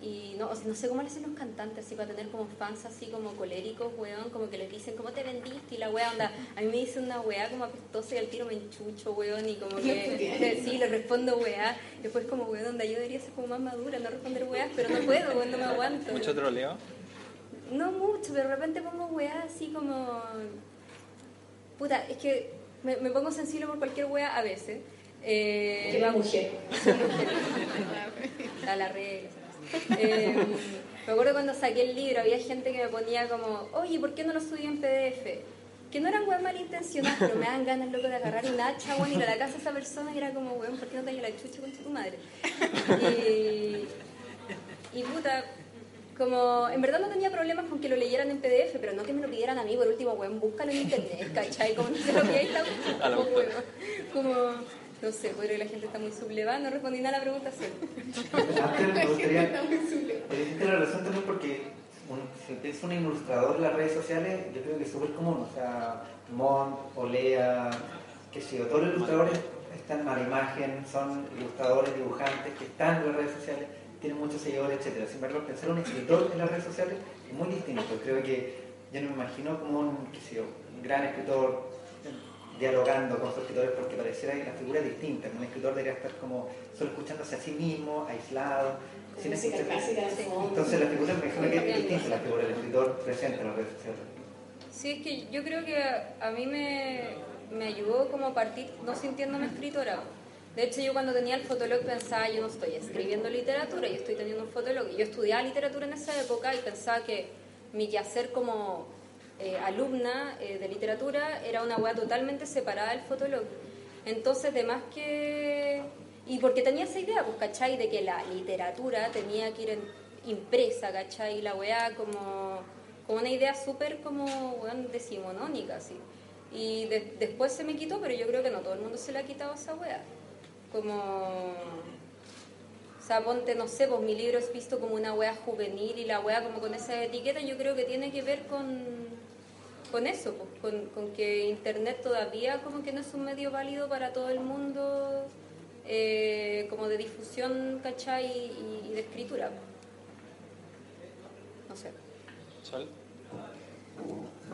y no, no sé cómo le hacen los cantantes así para tener como fans así como coléricos, weón, como que les dicen cómo te vendiste y la weá onda, a mí me dice una weá como apestosa y al tiro me enchucho, weón, y como que sí, le respondo weá, después como weón, onda yo debería ser como más madura, no responder weá, pero no puedo, weón, no me aguanto. ¿Mucho troleo? No mucho, pero de repente pongo weá así como puta, es que me, pongo sensible por cualquier wea a veces. Eh, que mujer. a la regla. Eh, me acuerdo cuando saqué el libro, había gente que me ponía como, oye, ¿por qué no lo subí en PDF? Que no eran weas malintencionadas, pero me dan ganas, loco, de agarrar un hacha, weón, ir a la casa de esa persona y era como, weón, ¿por qué no tenía la chucha con tu madre? Y, y puta, como, en verdad no tenía problemas con que lo leyeran en PDF, pero no que me lo pidieran a mí, por último, weón, búscalo en internet, ¿cachai? Como no sé lo que hay, está como, como, no sé, porque la gente está muy sublevada, no respondí nada a la pregunta, sí. me gustaría decirte la razón también porque si es un ilustrador en las redes sociales, yo creo que es súper común, o sea, Mont, Olea, que si todos los ilustradores están a la imagen, son ilustradores, dibujantes que están en las redes sociales tiene muchos seguidores, etcétera. Sin embargo, pensar un escritor en las redes sociales es muy distinto. Creo que yo no me imagino como un, un gran escritor dialogando con sus escritores porque pareciera que la figura es distinta. Un escritor debería estar como solo escuchándose a sí mismo, aislado. Sin Entonces la figura me imagino que es distinta la figura del escritor presente en las redes sociales. Sí, es que yo creo que a mí me, me ayudó como a partir no sintiéndome escritora de hecho, yo cuando tenía el fotolog pensaba, yo no estoy escribiendo literatura, yo estoy teniendo un fotolog. Y yo estudiaba literatura en esa época y pensaba que mi quehacer como eh, alumna eh, de literatura era una weá totalmente separada del fotolog. Entonces, de más que... Y porque tenía esa idea, pues, ¿cachai? De que la literatura tenía que ir impresa, ¿cachai? La weá como, como una idea súper como, decimonónica, así. Y después se me quitó, pero yo creo que no todo el mundo se le ha quitado esa weá como... O sea, ponte, no sé, pues mi libro es visto como una wea juvenil y la wea como con esa etiqueta, yo creo que tiene que ver con, con eso, pues, con, que Internet todavía como que no es un medio válido para todo el mundo, eh, como de difusión, ¿cachai? Y, de escritura. No sé.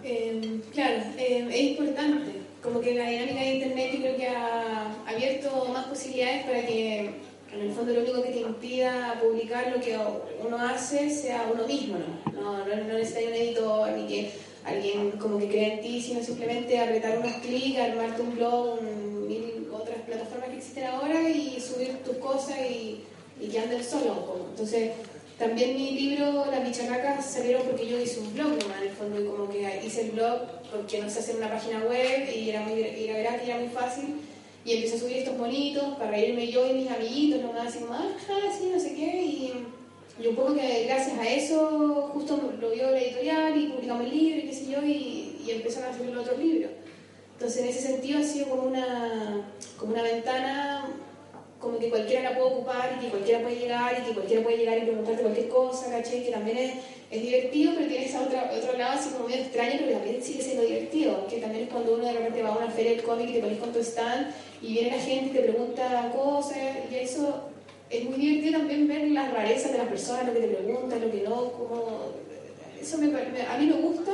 Eh, claro, eh, es importante como que la dinámica de Internet yo creo que ha abierto más posibilidades para que en el fondo lo único que te impida publicar lo que uno hace sea uno mismo, ¿no? No, no, no un editor ni que alguien como que crea en ti, sino simplemente apretar unos clics, armarte un blog, mil otras plataformas que existen ahora y subir tus cosas y, y que anden solo un. Entonces, también mi libro, Las bicharracas, salieron porque yo hice un blog nomás, en el fondo, y como que hice el blog porque no sé hacer una página web y era, muy, y era verdad que era muy fácil. Y empecé a subir estos bonitos para reírme yo y mis amiguitos, nomás así como, ah, sí, no sé qué. Y, y, un poco que gracias a eso, justo lo vio la editorial y publicamos el libro y qué sé yo, y, y empezaron a hacer los otros libros. Entonces, en ese sentido, ha sido como una, como una ventana como que cualquiera la puede ocupar y que cualquiera puede llegar y que cualquiera puede llegar y preguntarte cualquier cosa, ¿cachai? Que también es, es divertido, pero tiene ese otro, otro lado así como medio extraño, pero también sigue siendo divertido, que también es cuando uno de repente va a una feria del cómic y te pones con tu stand y viene la gente y te pregunta cosas y eso es muy divertido también ver las rarezas de las personas, lo que te preguntan, lo que no, como... Eso me, a mí me gusta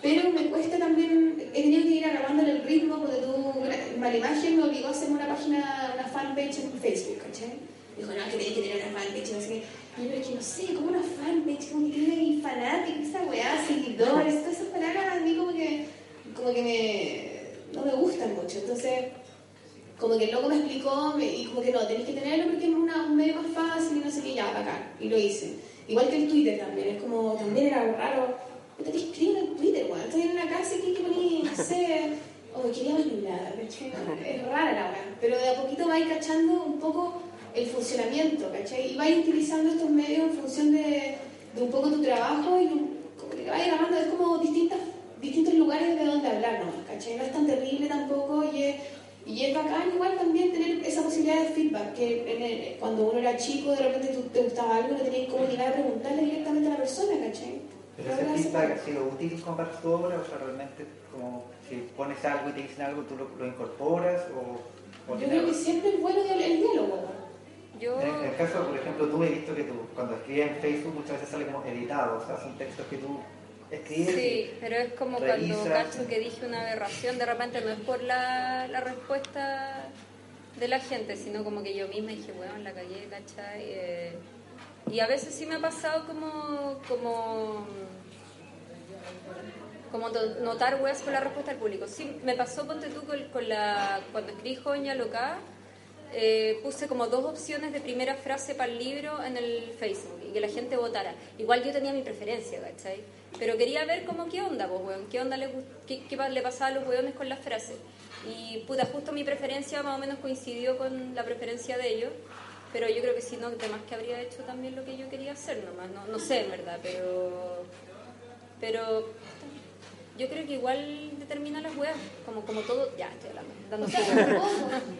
pero me cuesta también, he tenido que ir agarrando el ritmo, porque tu imagen me obligó a hacer una página, una fanpage en Facebook, ¿cachai? Dijo, no, que tenés que tener una fanpage, no sé qué. Y yo, pero es que no sé, como una fanpage, como que tiene fanáticos, esa weá, seguidores, todas esas palabras a mí como que, como que me, no me gustan mucho. Entonces, como que el loco me explicó, me, y como que no, tenés que tenerlo porque es una, un medio más fácil y no sé qué, ya, acá. Y lo hice. Igual que el Twitter también, es como, también era raro te escriben en Twitter, weón. Estoy en una casa y que poní, no sé, o oh, quería bailar, Es rara la weá. Pero de a poquito vais cachando un poco el funcionamiento, ¿cachai? Y vais utilizando estos medios en función de, de un poco tu trabajo y que vais agarrando, es como distintas, distintos lugares de donde hablar, ¿no? ¿cachai? No es tan terrible tampoco y es, y es bacán igual también tener esa posibilidad de feedback, que cuando uno era chico de repente tú, te gustaba algo no tenías cómo llegar a preguntarle directamente a la persona, ¿cachai? Pero ese feedback ha sido útil con tu obra, o sea, realmente como si pones algo y te dicen algo, tú lo, incorporas o, Yo creo que siempre es bueno el, diálogo. Yo... En, el caso, por ejemplo, tú he visto que tú, cuando escribes en Facebook, muchas veces sale como editado, o sea, son textos que tú escribes. Sí, pero es como cuando cacho que dije una aberración, de repente no es por la, la respuesta de la gente, sino como que yo misma dije, bueno, la calle, ¿cachai? Eh, y a veces sí me ha pasado como, como, como notar weas con la respuesta del público. Sí, me pasó, ponte tú, con, la, cuando escribí Joña Loca, eh, puse como dos opciones de primera frase para el libro en el Facebook y que la gente votara. Igual yo tenía mi preferencia, ¿cachai? Pero quería ver como qué onda, pues, weón, qué onda le, qué, qué le pasaba a los weones con las frases. Y puta, justo mi preferencia más o menos coincidió con la preferencia de ellos. Pero yo creo que si no, además que habría hecho también lo que yo quería hacer nomás, no, no sé en verdad, pero pero yo creo que igual determina las weas, como, como todo, ya estoy hablando, dando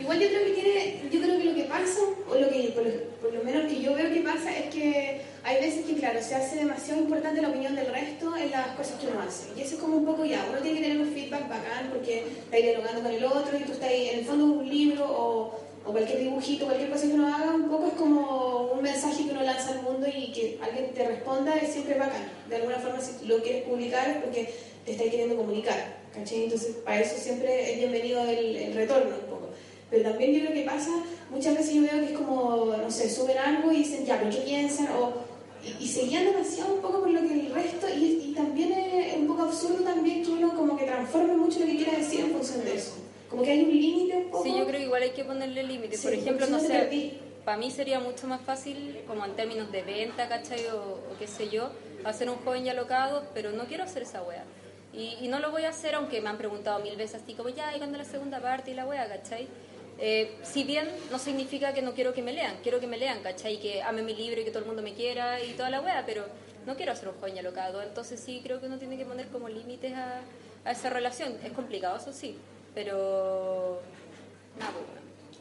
Igual yo creo que tiene, yo creo que lo que pasa, o lo que por lo, menos que yo veo que pasa, es que hay veces que claro, se hace demasiado importante la opinión del resto en las cosas que uno hace. Y eso es como un poco ya, uno tiene que tener un feedback bacán porque está dialogando con el otro y tú estás ahí, en el fondo un libro o o cualquier dibujito, cualquier cosa que uno haga, un poco es como un mensaje que uno lanza al mundo y que alguien te responda es siempre bacán. De alguna forma, si lo quieres publicar es porque te está queriendo comunicar, ¿cachai? Entonces, para eso siempre es bienvenido el, retorno un poco. Pero también yo creo que pasa, muchas veces yo veo que es como, no sé, suben algo y dicen, ya, pero ¿qué piensan? O, y, y demasiado un poco por lo que el resto, y, y también es un poco absurdo también que uno como que transforme mucho lo que quiera decir en función de eso. Como que hay un límite Sí, yo creo que igual hay que ponerle límites. Por ejemplo, no sé, para mí sería mucho más fácil, como en términos de venta, ¿cachai? O, qué sé yo, hacer un joven ya alocado, pero no quiero hacer esa wea. Y, no lo voy a hacer, aunque me han preguntado mil veces así, como ya, ¿y cuando la segunda parte y la wea, ¿cachai? Eh, si bien no significa que no quiero que me lean, quiero que me lean, ¿cachai? Que ame mi libro y que todo el mundo me quiera y toda la wea, pero no quiero hacer un joven ya alocado. Entonces sí creo que uno tiene que poner como límites a, a esa relación. Es complicado, eso sí pero nada,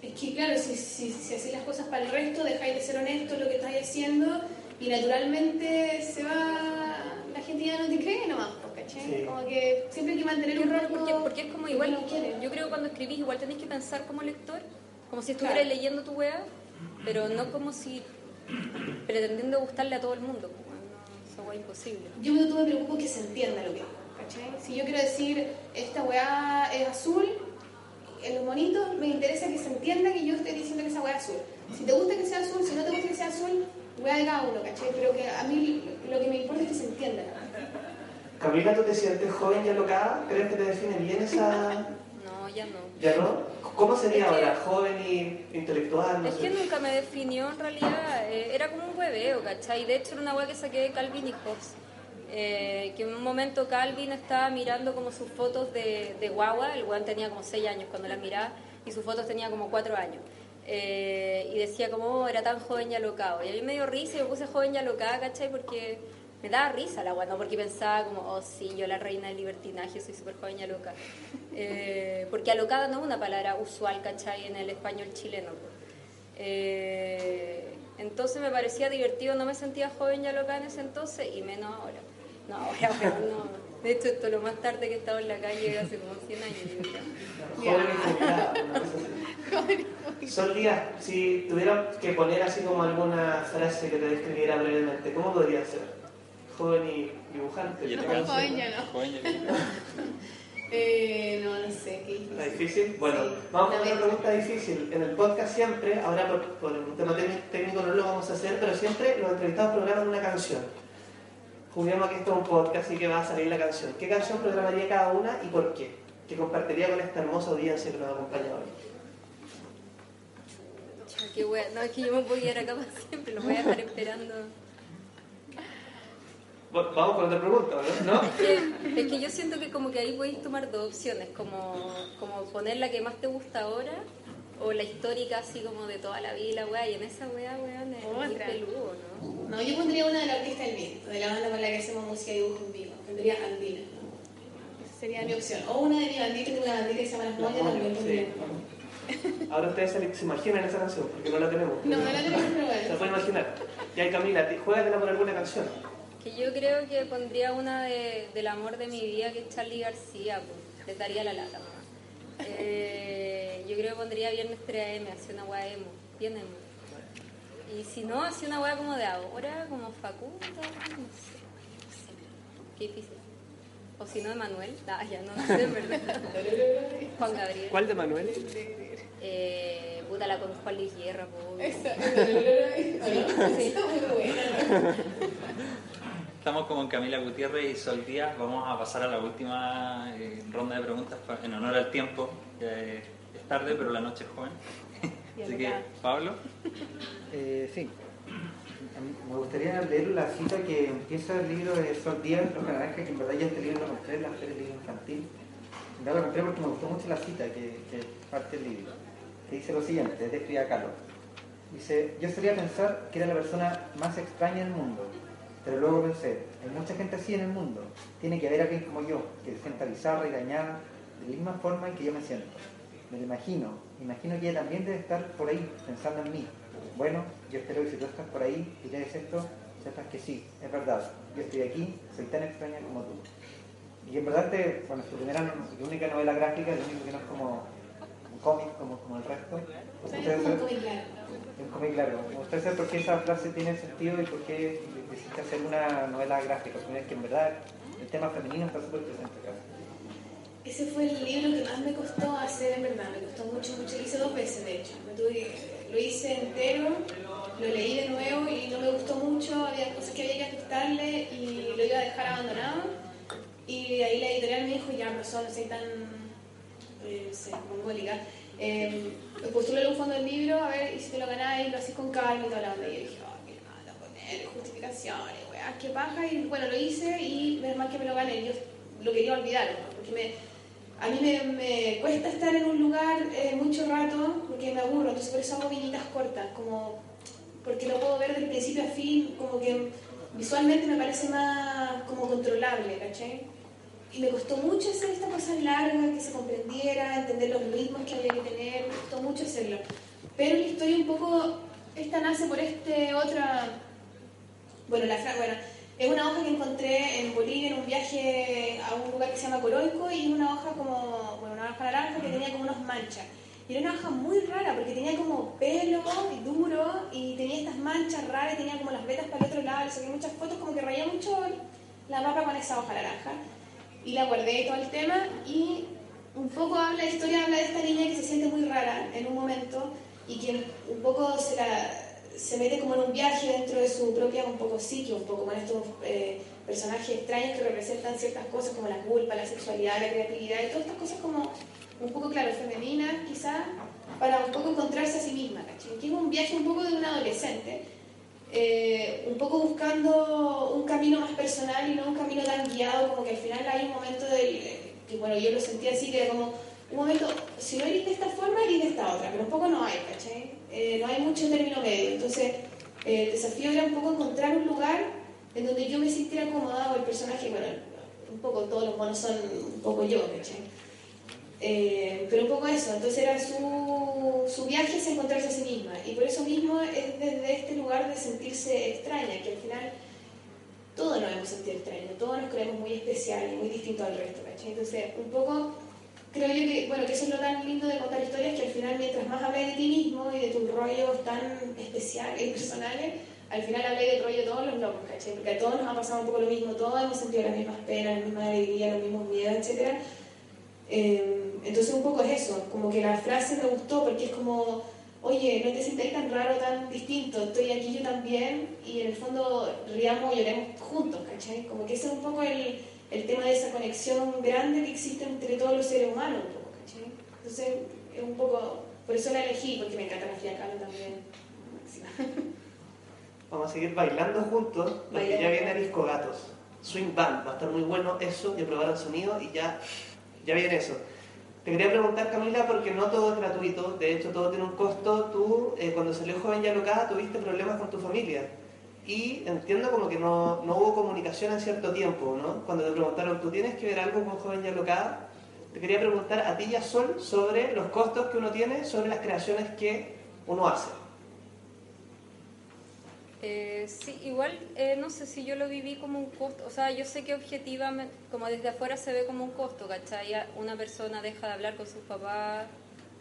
Es que claro, si, si, si hacéis las cosas para el resto, dejáis de ser honesto en lo que estáis haciendo y naturalmente se va, la gente ya no te cree nomás, pues, ¿cachai? Como que siempre hay que mantener un rol porque, porque es como igual, yo creo que cuando escribís igual tenéis que pensar como lector, como si estuvieras leyendo tu wea, pero no como si pretendiendo gustarle a todo el mundo, pues, no, eso es imposible. Yo me, me preocupo que se entienda lo que ¿cachai? Si yo quiero decir, esta weá es azul, en los monitos me interesa que se entienda que yo estoy diciendo que esa weá es azul. Si te gusta que sea azul, si no te gusta que sea azul, weá de cada uno, ¿cachai? Pero que a mí lo que me importa es que se entienda. Camila, ¿tú te sientes joven y alocada? ¿Crees que te define bien esa...? No, ya no. ¿Ya no? ¿Cómo sería ahora? ¿Joven y intelectual? No es sé. que nunca me definió en realidad. eh, era como un hueveo, ¿cachai? De hecho, era una weá que saqué de Calvin y Hobbes. Eh, que en un momento Calvin estaba mirando como sus fotos de, de guagua, el weón tenía como 6 años cuando la miraba y sus fotos tenía como 4 años. Eh, y decía como "Oh, era tan joven y alocado. Y a mí me dio risa y me puse joven y alocada, ¿cachai? Porque me daba risa la no porque pensaba como, oh sí, yo la reina del libertinaje, soy súper joven y alocada. Eh, porque alocada no es una palabra usual, ¿cachai? En el español chileno. Eh, entonces me parecía divertido, no me sentía joven y alocada en ese entonces y menos ahora. No, ahora weón, no. De hecho, esto lo más tarde que he estado en la calle hace como 100 años. así. Sol Díaz, si tuvieras que poner así como alguna frase que te describiera brevemente, ¿cómo podría ser? Joven y dibujante. Yo te No, canso. joven ya no. Joven ya no. Eh, no, no sé, qué difícil. ¿Está difícil? Bueno, Sí. vamos con Una una pregunta difícil. En el podcast siempre, ahora por, por un tema técnico no lo vamos a hacer, pero siempre los entrevistados programan una canción. Juguemos que esto es un podcast y que va a salir la canción. ¿Qué canción programaría cada una y por qué? Que compartiría con esta hermosa audiencia que nos acompaña hoy. Qué wea. No, es que yo me voy a quedar acá para siempre, los voy a estar esperando. Vamos con otra pregunta, ¿no? ¿No? Es que, es que yo siento que como que ahí podéis tomar dos opciones, como, como poner la que más te gusta ahora o la histórica así como de toda la vida, weá, y en esa weá, weón, es muy peludo, ¿no? No, yo pondría una de la Orquesta del Viento, de la banda con la que hacemos música y dibujo en vivo. Tendría Andina. Esa sería mi opción. O una de mi bandita, tengo una bandita que se llama Las Moñas, también pondría. Sí. Ahora ustedes se, se imaginan esa canción, porque no la tenemos. No, no la tenemos, pero Se bueno. pueden imaginar. Y ahí Camila, ¿te- juégatela por alguna canción. Que yo creo que pondría una de, del amor de mi vida, que es Charlie García, pues, le daría la lata. Eh, yo creo que pondría Viernes 3am, así una weá emo, bien emo. Y si no, así una weá como de ahora, como Facundo, no sé, no sé. Qué difícil. O si no, de Manuel. Ah, ya no, no sé, en verdad. Juan Gabriel. ¿Cuál de Manuel? Eh, puta la con Juan Luis Guerra, po. Esa. Sí, está muy buena. Estamos como Camila Gutiérrez y Sol Díaz. Vamos a pasar a la última eh, ronda de preguntas en honor al tiempo. Ya es, tarde, pero la noche es joven. Así que, Pablo. Eh, sí. Me gustaría leer la cita que empieza el libro de Sol Díaz, Los Naranjas, que en verdad ya este libro lo compré la feria del libro infantil. En verdad lo compré porque me gustó mucho la cita que, que parte del libro. Que dice lo siguiente, es de Frida Kahlo. Dice, yo solía pensar que era la persona más extraña del mundo, pero luego pensé, hay mucha gente así en el mundo. Tiene que haber alguien como yo, que se sienta bizarra y dañada de la misma forma en que yo me siento. Me lo imagino, imagino que ella también debe estar por ahí pensando en mí. Bueno, yo espero que si tú estás por ahí y lees esto, sepas que sí, es verdad. Yo estoy aquí, soy tan extraña como tú. Y en verdad, te, bueno, su primera, su única novela gráfica, lo único que no es como un cómic como, como el resto. Es un cómic largo. un cómic largo. Me gustaría saber por qué esa frase tiene sentido y por qué decidiste hacer una novela gráfica. Porque es que en verdad el tema femenino está súper presente acá. Ese fue el libro que más me costó hacer, en verdad. Me costó mucho, mucho. Lo hice dos veces, de hecho. Me tuve- lo hice entero, lo leí de nuevo y no me gustó mucho. Había cosas que había que ajustarle y lo iba a dejar abandonado. Y ahí la editorial me dijo, ya, profesor, no soy tan eh, no sé, mongólica. Eh, postúlale un fondo del libro, a ver, y si te lo ganáis, lo haces con calma y toda la onda. Y yo dije, oh, poner justificaciones, weá, qué paja. Y bueno, lo hice y menos mal que me lo gané. Yo lo quería olvidar, ¿no? porque me, a mí me, me cuesta estar en un lugar eh, mucho rato porque me aburro, entonces por eso hago viñitas cortas, como porque lo puedo ver del principio a fin, como que visualmente me parece más como controlable, ¿cachai? Y me costó mucho hacer esta cosa larga, que se comprendiera, entender los ritmos que había que tener, me costó mucho hacerlo. Pero la historia un poco, esta nace por este otra, bueno, la bueno, es una hoja que encontré en Bolivia en un viaje a un lugar que se llama Coroico y una hoja como, bueno, una hoja naranja que tenía como unas manchas. Y era una hoja muy rara porque tenía como pelo y duro y tenía estas manchas raras y tenía como las vetas para el otro lado. Le saqué muchas fotos como que rayé mucho la papa con esa hoja naranja. y la guardé todo el tema y un poco habla, la historia habla de esta niña que se siente muy rara en un momento y que un poco se, la, se mete como en un viaje dentro de su propia un poco psique, un poco con estos eh, personajes extraños que representan ciertas cosas como la culpa, la sexualidad, la creatividad y todas estas cosas como un poco, claro, femeninas quizás, para un poco encontrarse a sí misma, ¿cachai? Que es un viaje un poco de un adolescente, eh, un poco buscando un camino más personal y no un camino tan guiado como que al final hay un momento del, que bueno, yo lo sentí así, que como un momento, si no eres de esta forma, eres de esta otra, pero un poco no hay, ¿cachai? Eh, no hay mucho término medio, entonces eh, el desafío era un poco encontrar un lugar en donde yo me sintiera acomodado el personaje, bueno, un poco todos los monos son un poco yo, ¿cachai? Eh, pero un poco eso, entonces era su, su viaje es encontrarse a sí misma y por eso mismo es desde este lugar de sentirse extraña, que al final todos nos hemos sentido extraños, todos nos creemos muy especiales muy distintos al resto, ¿cachai? Entonces, un poco creo yo que, bueno, que eso es lo tan lindo de contar historias, que al final mientras más hablas de ti mismo y de tus rollos tan especiales y personales, al final hablé del rollo de todos los locos, ¿cachai? Porque a todos nos ha pasado un poco lo mismo, todos hemos sentido las mismas penas, la misma alegría, los mismos miedos, etcétera eh, entonces un poco es eso, como que la frase me gustó porque es como, oye, no te sientas tan raro, tan distinto, estoy aquí yo también y en el fondo riamos y lloremos juntos, ¿cachai? Como que ese es un poco el, el tema de esa conexión grande que existe entre seres humanos, un poco, ¿cachai? Entonces es un poco, por eso la elegí, porque me encanta la Frida Kahlo también. Vamos a seguir bailando juntos, porque ya viene Disco Gatos. Swing Band, va a estar muy bueno eso, y probar el sonido y ya ya viene eso. Te quería preguntar, Camila, porque no todo es gratuito, de hecho todo tiene un costo. Tú, eh, cuando salió Joven Ya Locada, tuviste problemas con tu familia. Y entiendo como que no, no, hubo comunicación en cierto tiempo, ¿no? Cuando te preguntaron, ¿tú tienes que ver algo con Joven Ya Locada? Te quería preguntar a ti y a Sol sobre los costos que uno tiene sobre las creaciones que uno hace. Eh, sí, igual eh, no sé si yo lo viví como un costo, o sea, yo sé que objetivamente, como desde afuera se ve como un costo, ¿cachai? Una persona deja de hablar con sus papás,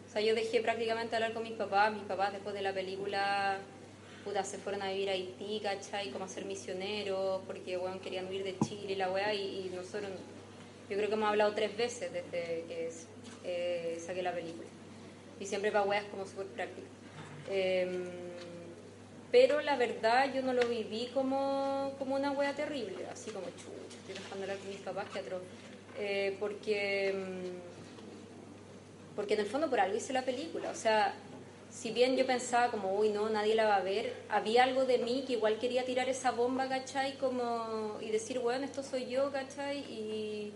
o sea, yo dejé prácticamente hablar con mis papás, mis papás después de la película, puta, se fueron a vivir a Haití, ¿cachai? Como a ser misioneros, porque, bueno, querían huir de Chile y la weá, y, nosotros, yo creo que hemos hablado tres veces desde que eh, saqué la película, y siempre para weas como súper prácticas. Em, pero la verdad yo no lo viví como, como una wea terrible, así como chucha, estoy dejando hablar con mis papás que atroz. Eh, porque, mm, porque en el fondo por algo hice la película, o sea, si bien yo pensaba como, uy, no, nadie la va a ver, había algo de mí que igual quería tirar esa bomba, ¿cachai? Como, y decir, bueno, esto soy yo, ¿cachai? Y,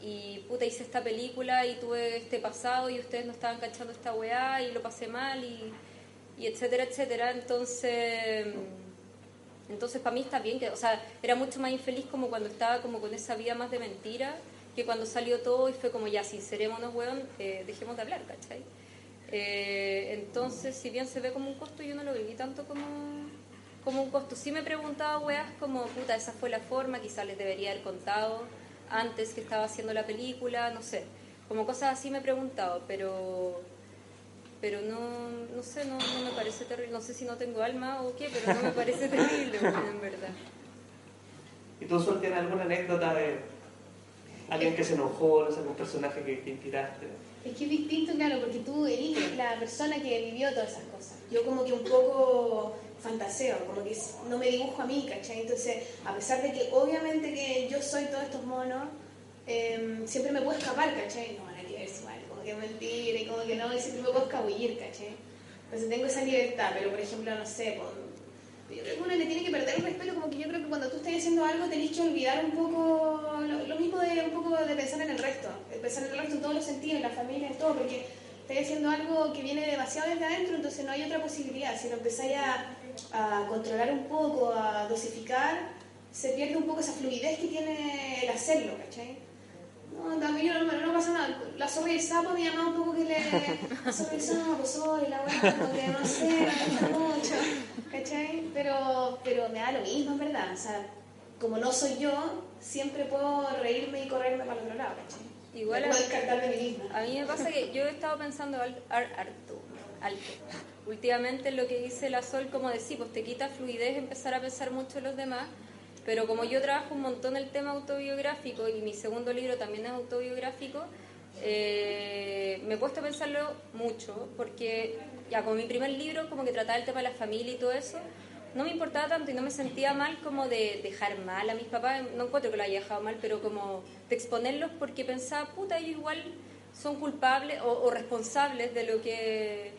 y puta, hice esta película y tuve este pasado y ustedes no estaban cachando esta weá y lo pasé mal y y etcétera, etcétera. Entonces, entonces para mí está bien, que, o sea, era mucho más infeliz como cuando estaba como con esa vida más de mentira, que cuando salió todo y fue como ya, sincerémonos, weón, eh, dejemos de hablar, ¿cachai? Eh, entonces, si bien se ve como un costo, yo no lo viví tanto como, como un costo. Sí me preguntaba, weas, como, puta, esa fue la forma, quizás les debería haber contado antes que estaba haciendo la película, no sé. Como cosas así me he preguntado, pero pero no, no sé, no, no, me parece terrible. No sé si no tengo alma o qué, pero no me parece terrible, en verdad. ¿Y tú, Sol, tienes alguna anécdota de alguien que se enojó, no sé, algún personaje que, que inspiraste? Es que es distinto, claro, porque tú eres la persona que vivió todas esas cosas. Yo como que un poco fantaseo, como que no me dibujo a mí, ¿cachai? Entonces, a pesar de que obviamente que yo soy todos estos monos, eh, siempre me puedo escapar, ¿cachai? No, hay que ver vale como que mentira y como que no, y siempre me puedo escabullir, ¿caché? Entonces tengo esa libertad, pero por ejemplo, no sé, yo creo que uno le tiene que perder el respeto, como que yo creo que cuando tú estás haciendo algo tenés que olvidar un poco, lo, mismo de un poco de pensar en el resto, pensar en el resto en todos los sentidos, en la familia, en todo, porque estás haciendo algo que viene demasiado desde adentro, entonces no hay otra posibilidad, si lo empezáis a, controlar un poco, a dosificar, se pierde un poco esa fluidez que tiene el hacerlo, ¿cachai? No, también no, no, pasa nada. La y el sapo me llamaba un poco que le. Y el sapo, soy, la weá, como que no sé, me gusta mucho. ¿Cachai? Pero, pero me da lo mismo, en verdad. O sea, como no soy yo, siempre puedo reírme y correrme para el otro lado, ¿cachai? Igual a, a mí me pasa que yo he estado pensando harto, alto, últimamente lo que dice la Sol, como decir, pues te quita fluidez empezar a pensar mucho en los demás pero como yo trabajo un montón el tema autobiográfico y mi segundo libro también es autobiográfico, eh, me he puesto a pensarlo mucho, porque ya con mi primer libro como que trataba el tema de la familia y todo eso, no me importaba tanto y no me sentía mal como de dejar mal a mis papás, no encuentro que lo haya dejado mal, pero como de exponerlos porque pensaba, puta, ellos igual son culpables o, o responsables de lo que,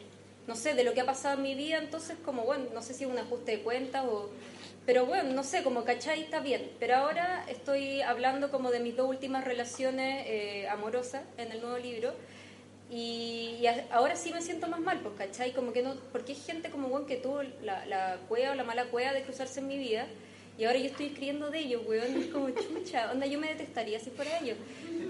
no sé, de lo que ha pasado en mi vida, entonces como, bueno, no sé si es un ajuste de cuentas o pero bueno, no sé, como cachai está bien. Pero ahora estoy hablando como de mis dos últimas relaciones eh, amorosas en el nuevo libro. Y, ahora sí me siento más mal, pues, ¿cachai? Como que no, porque hay gente como weón que tuvo la, la cueva o la mala cueva de cruzarse en mi vida. Y ahora yo estoy escribiendo de ellos, weón. Es como chucha, onda, yo me detestaría si fuera ellos.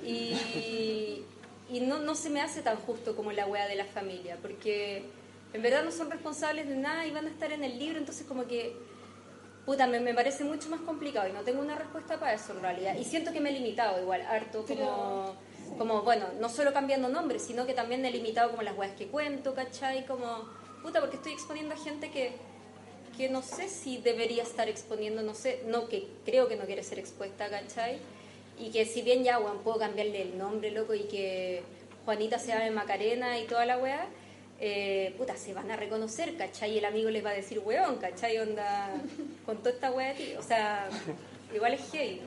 Y, y no, no se me hace tan justo como la wea de la familia, porque en verdad no son responsables de nada y van a estar en el libro, entonces como que puta, me, me, parece mucho más complicado y no tengo una respuesta para eso en realidad. Y siento que me he limitado igual, harto, como, como bueno, no solo cambiando nombres, sino que también he limitado como las weas que cuento, ¿cachai? Como, puta, porque estoy exponiendo a gente que, que no sé si debería estar exponiendo, no sé, no, que creo que no quiere ser expuesta, ¿cachai? Y que si bien ya, weón, puedo cambiarle el nombre, loco, y que Juanita se llame Macarena y toda la wea, eh, puta, se van a reconocer, ¿cachai? Y el amigo les va a decir, weón, ¿cachai? Onda, con toda esta wea ti. O sea, igual es gay.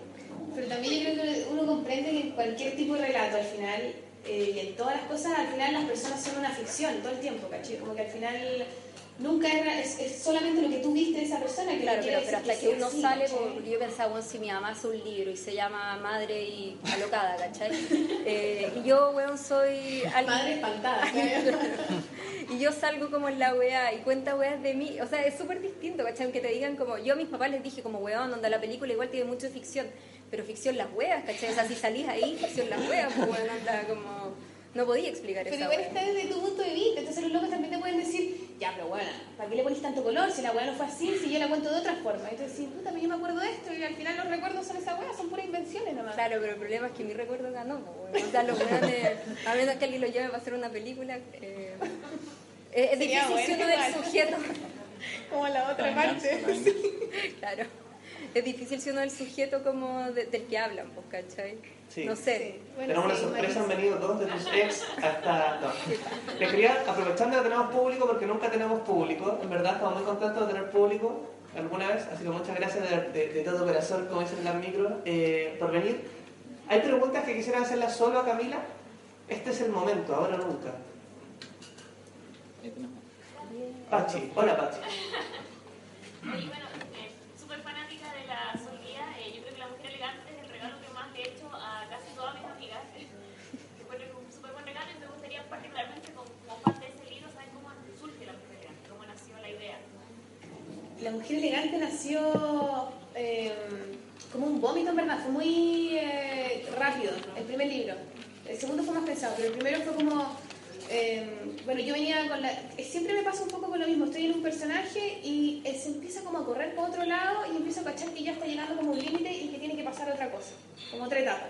Pero también yo creo que uno comprende que en cualquier tipo de relato, al final, eh, y en todas las cosas, al final las personas son una ficción todo el tiempo, ¿cachai? Como que al final nunca es, es, solamente lo que tú viste de esa persona que claro, pero, pero hasta que, uno sale yo pensaba bueno, si mi mamá hace un libro y se llama Madre y alocada ¿cachai? Eh, y yo weón soy madre espantada y yo salgo como en la weá y cuenta weas de mí o sea es súper distinto ¿cachai? aunque te digan como yo a mis papás les dije como weón donde la película igual tiene mucho ficción pero ficción las weas ¿cachai? o sea si salís ahí ficción las weas pues anda como no podía explicar eso. Pero igual está desde tu punto de vista, entonces los locos también te pueden decir, ya, pero bueno, ¿para qué le pones tanto color si la weá no fue así, si yo la cuento de otra forma? Entonces, sí, puta, yo me acuerdo de esto y al final los recuerdos son esa weá, son puras invenciones nomás. Claro, pero el problema es que mi recuerdo ganó, o sea, los weones, a menos que alguien lo lleve para hacer una película, eh, es, difícil si uno del sujeto. Como la otra parte. claro es difícil si uno es el sujeto como del que hablan, pues, ¿cachai? No sé. tenemos una sorpresa, han venido dos de tus ex hasta... No. Les quería, aprovechando que tenemos público, porque nunca tenemos público, en verdad estamos muy contentos de tener público alguna vez, así que muchas gracias de, todo corazón, como dicen las micros, eh, por venir. ¿Hay preguntas que quisieran hacerlas solo a Camila? Este es el momento, ahora nunca. Pachi, hola Pachi. La mujer elegante nació em, como un vómito, en verdad, fue muy eh, rápido, el primer libro. El segundo fue más pensado, pero el primero fue como... Em, bueno, yo venía con la... Siempre me pasa un poco con lo mismo, estoy en un personaje y él se empieza como a correr por otro lado y empiezo a cachar que ya está llegando como un límite y que tiene que pasar otra cosa, como otra etapa.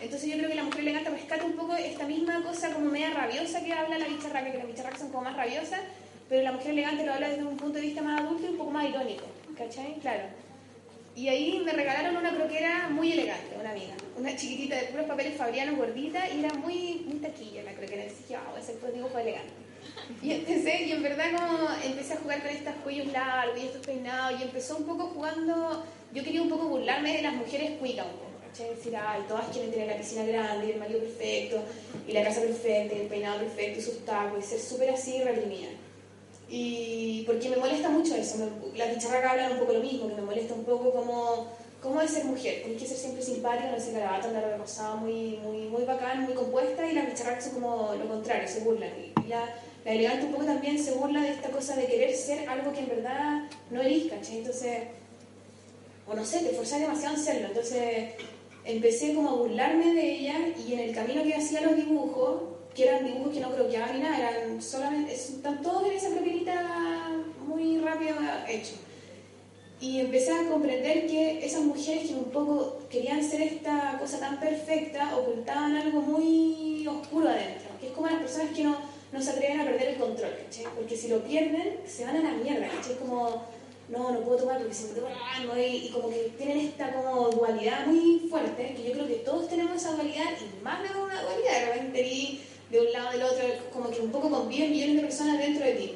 Entonces yo creo que la mujer elegante rescata un poco esta misma cosa como media rabiosa que habla la bicharraca, que las bicharracas son como más rabiosas, pero la mujer elegante lo habla desde un punto de vista más adulto y un poco más irónico, ¿cachai? Claro. Y ahí me regalaron una croquera muy elegante, una amiga, una chiquitita de puros papeles fabrianos, gordita, y era muy, muy taquilla la croquera. Y dije, oh, ese fue elegante. Y empecé, y en verdad como empecé a jugar con estos cuellos largos y estos peinados, y empezó un poco jugando, yo quería un poco burlarme de las mujeres cuicas un poco, ¿cachai? Decir, ay, todas quieren tener la piscina grande, y el marido perfecto, y la casa perfecta, y el peinado perfecto, y sus tacos, y ser súper así reprimida. Y porque me molesta mucho eso, me, las bicharracas hablan un poco lo mismo, que me molesta un poco como cómo es ser mujer, tienes que ser siempre simpática, no sé, carabata, andar de rosado, muy, muy, muy bacán, muy compuesta, y las bicharracas son como lo contrario, se burlan. Y la, la elegante un poco también se burla de esta cosa de querer ser algo que en verdad no eres, ¿cachai? Entonces, o no sé, te forzas demasiado en serlo, entonces empecé como a burlarme de ella y en el camino que hacía los dibujos, que eran dibujos que no creo que ni nada, eran solamente, están todos en esa croquerita muy rápido hecho. Y empecé a comprender que esas mujeres que un poco querían ser esta cosa tan perfecta ocultaban algo muy oscuro adentro, que es como las personas que no, no se atreven a perder el control, ¿cachai? Porque si lo pierden, se van a la mierda, ¿cachai? Como no, no puedo tomar porque si me tomo algo y, como que tienen esta como dualidad muy fuerte, que yo creo que todos tenemos esa dualidad y más de una dualidad, de de un lado del otro, como que un poco conviven millones de personas dentro de ti.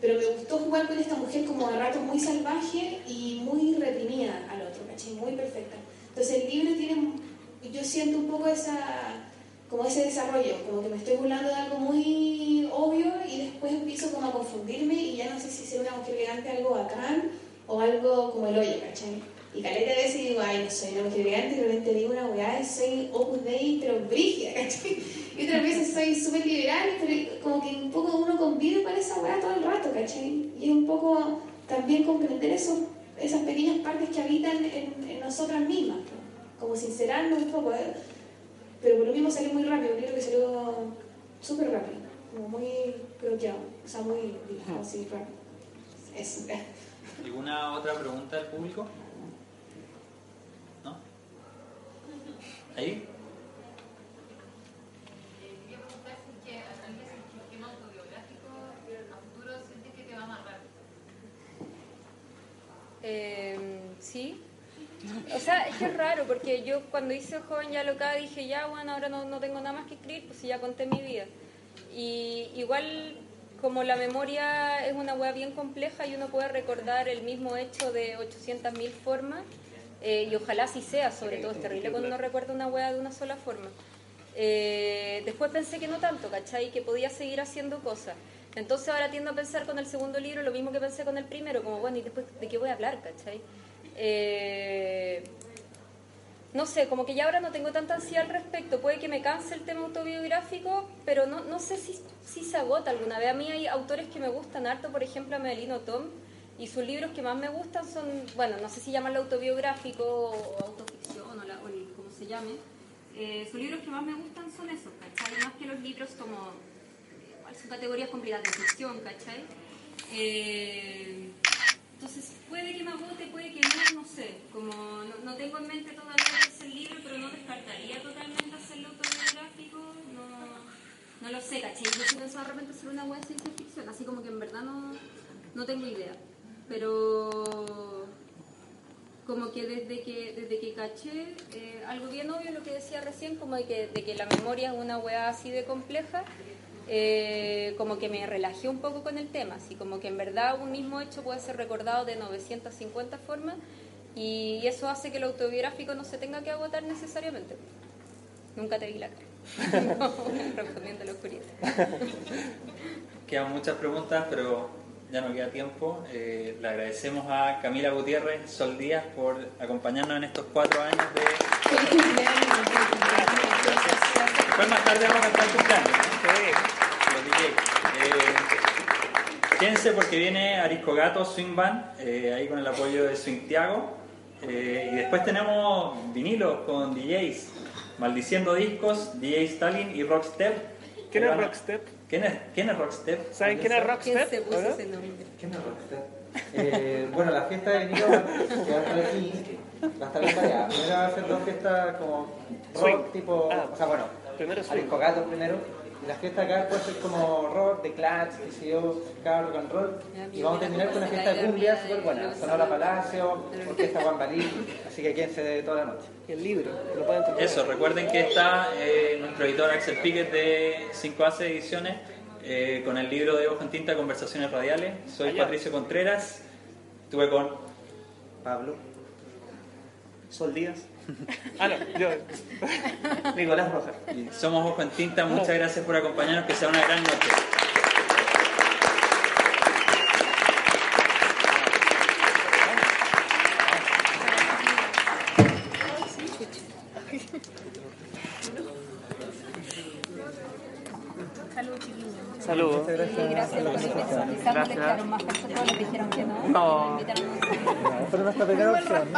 Pero me gustó jugar con esta mujer como a rato muy salvaje y muy reprimida al otro, ¿cachai? Muy perfecta. Entonces el libro tiene, yo siento un poco esa, como ese desarrollo, como que me estoy burlando de algo muy obvio y después empiezo como a confundirme y ya no sé si ser una mujer elegante algo bacán o algo como el hoyo, ¿cachai? Y caleta de veces digo, ay, no soy una mujer elegante, y de repente digo una weá y soy opus dei, pero brígida, ¿cachai? Y otras veces soy súper liberal, pero como que un poco uno convive con esa weá todo el rato, ¿cachai? Y es un poco también comprender esos, esas pequeñas partes que habitan en, en nosotras mismas, como sincerarnos un poco. ¿eh? Pero por lo mismo salió muy rápido, creo que salió súper rápido, como muy bloqueado, o sea, muy así rápido. Eso. ¿Alguna otra pregunta del público? ¿Ahí? Eh, sí, o sea, es que es raro, porque yo cuando hice Joven ya loca dije, ya, bueno, ahora no, no tengo nada más que escribir, pues ya conté mi vida. Y igual, como la memoria es una web bien compleja y uno puede recordar el mismo hecho de 800.000 formas, eh, y ojalá así sea, sobre todo es terrible cuando uno recuerda una web de una sola forma. Eh, después pensé que no tanto, ¿cachai? Que podía seguir haciendo cosas. Entonces ahora tiendo a pensar con el segundo libro lo mismo que pensé con el primero, como bueno, ¿y después de qué voy a hablar, ¿cachai? Eh, no sé, como que ya ahora no tengo tanta ansiedad al respecto. Puede que me canse el tema autobiográfico, pero no, no sé si, si se agota alguna vez. A mí hay autores que me gustan harto, por ejemplo, a Melino Tom, y sus libros que más me gustan son, bueno, no sé si llamarlo autobiográfico o autoficción o, la, como se llame. Eh, sus libros que más me gustan son esos, ¿cachai? Más que los libros como, ¿cuáles son categorías complicadas de ficción, ¿cachai? Eh, entonces, puede que me agote, puede que no, no sé. Como no, tengo en mente todavía ese libro, pero no descartaría totalmente hacerlo autobiográfico. No, no lo sé, caché. Yo sí pensaba de repente hacer una web de ciencia ficción, así como que en verdad no, no tengo idea. Pero como que desde que desde que caché eh, algo bien obvio lo que decía recién como de que, de que la memoria es una weá así de compleja eh, como que me relajé un poco con el tema, así como que en verdad un mismo hecho puede ser recordado de 950 formas y eso hace que el autobiográfico no se tenga que agotar necesariamente. Nunca te vi la cara. respondiendo a la oscuridad. Quedan muchas preguntas, pero ya no queda tiempo. Eh, le agradecemos a Camila Gutiérrez, Sol Díaz, por acompañarnos en estos cuatro años de... Después más tarde vamos a cantar tu plan. Quédense porque viene Arisco Gato Swing Band, eh, ahí con el apoyo de Swing Tiago. Eh, y después tenemos vinilos con DJs, Maldiciendo Discos, DJ Stalin y Rockstep. ¿Quién es Rockstep? ¿Quién es, quién es Rockstep? ¿Saben quién es Rockstep? ¿Quién se puso ese nombre? ¿Quién es Rockstep? Eh, bueno, la fiesta de vinilo va a estar aquí, va a estar allá. Primero va a ser dos fiestas como rock, tipo, ah. o sea, bueno, primero Arisco Gato primero la fiesta acá puede ser como rock, de Clash, que se yo, rock and roll. Y vamos a terminar con una fiesta de cumbia súper buena. Sonora Palacio, Orquesta Juan Balí, así que quédense de toda la noche. Y el libro, lo pueden tomar. Eso, recuerden que está eh, nuestro editor Axel Piquet de 5AC Ediciones eh, con el libro de Ojo en Tinta, Conversaciones Radiales. Soy Patricio Contreras, estuve con Pablo. Sol Díaz. Ah, no, yo. Nicolás Rojas. somos Ojo en Tinta, muchas gracias por acompañarnos, que sea una gran noche. Saludos. Muchas gracias. gracias por no les quedaron más les dijeron que no. No. Pero primera opción.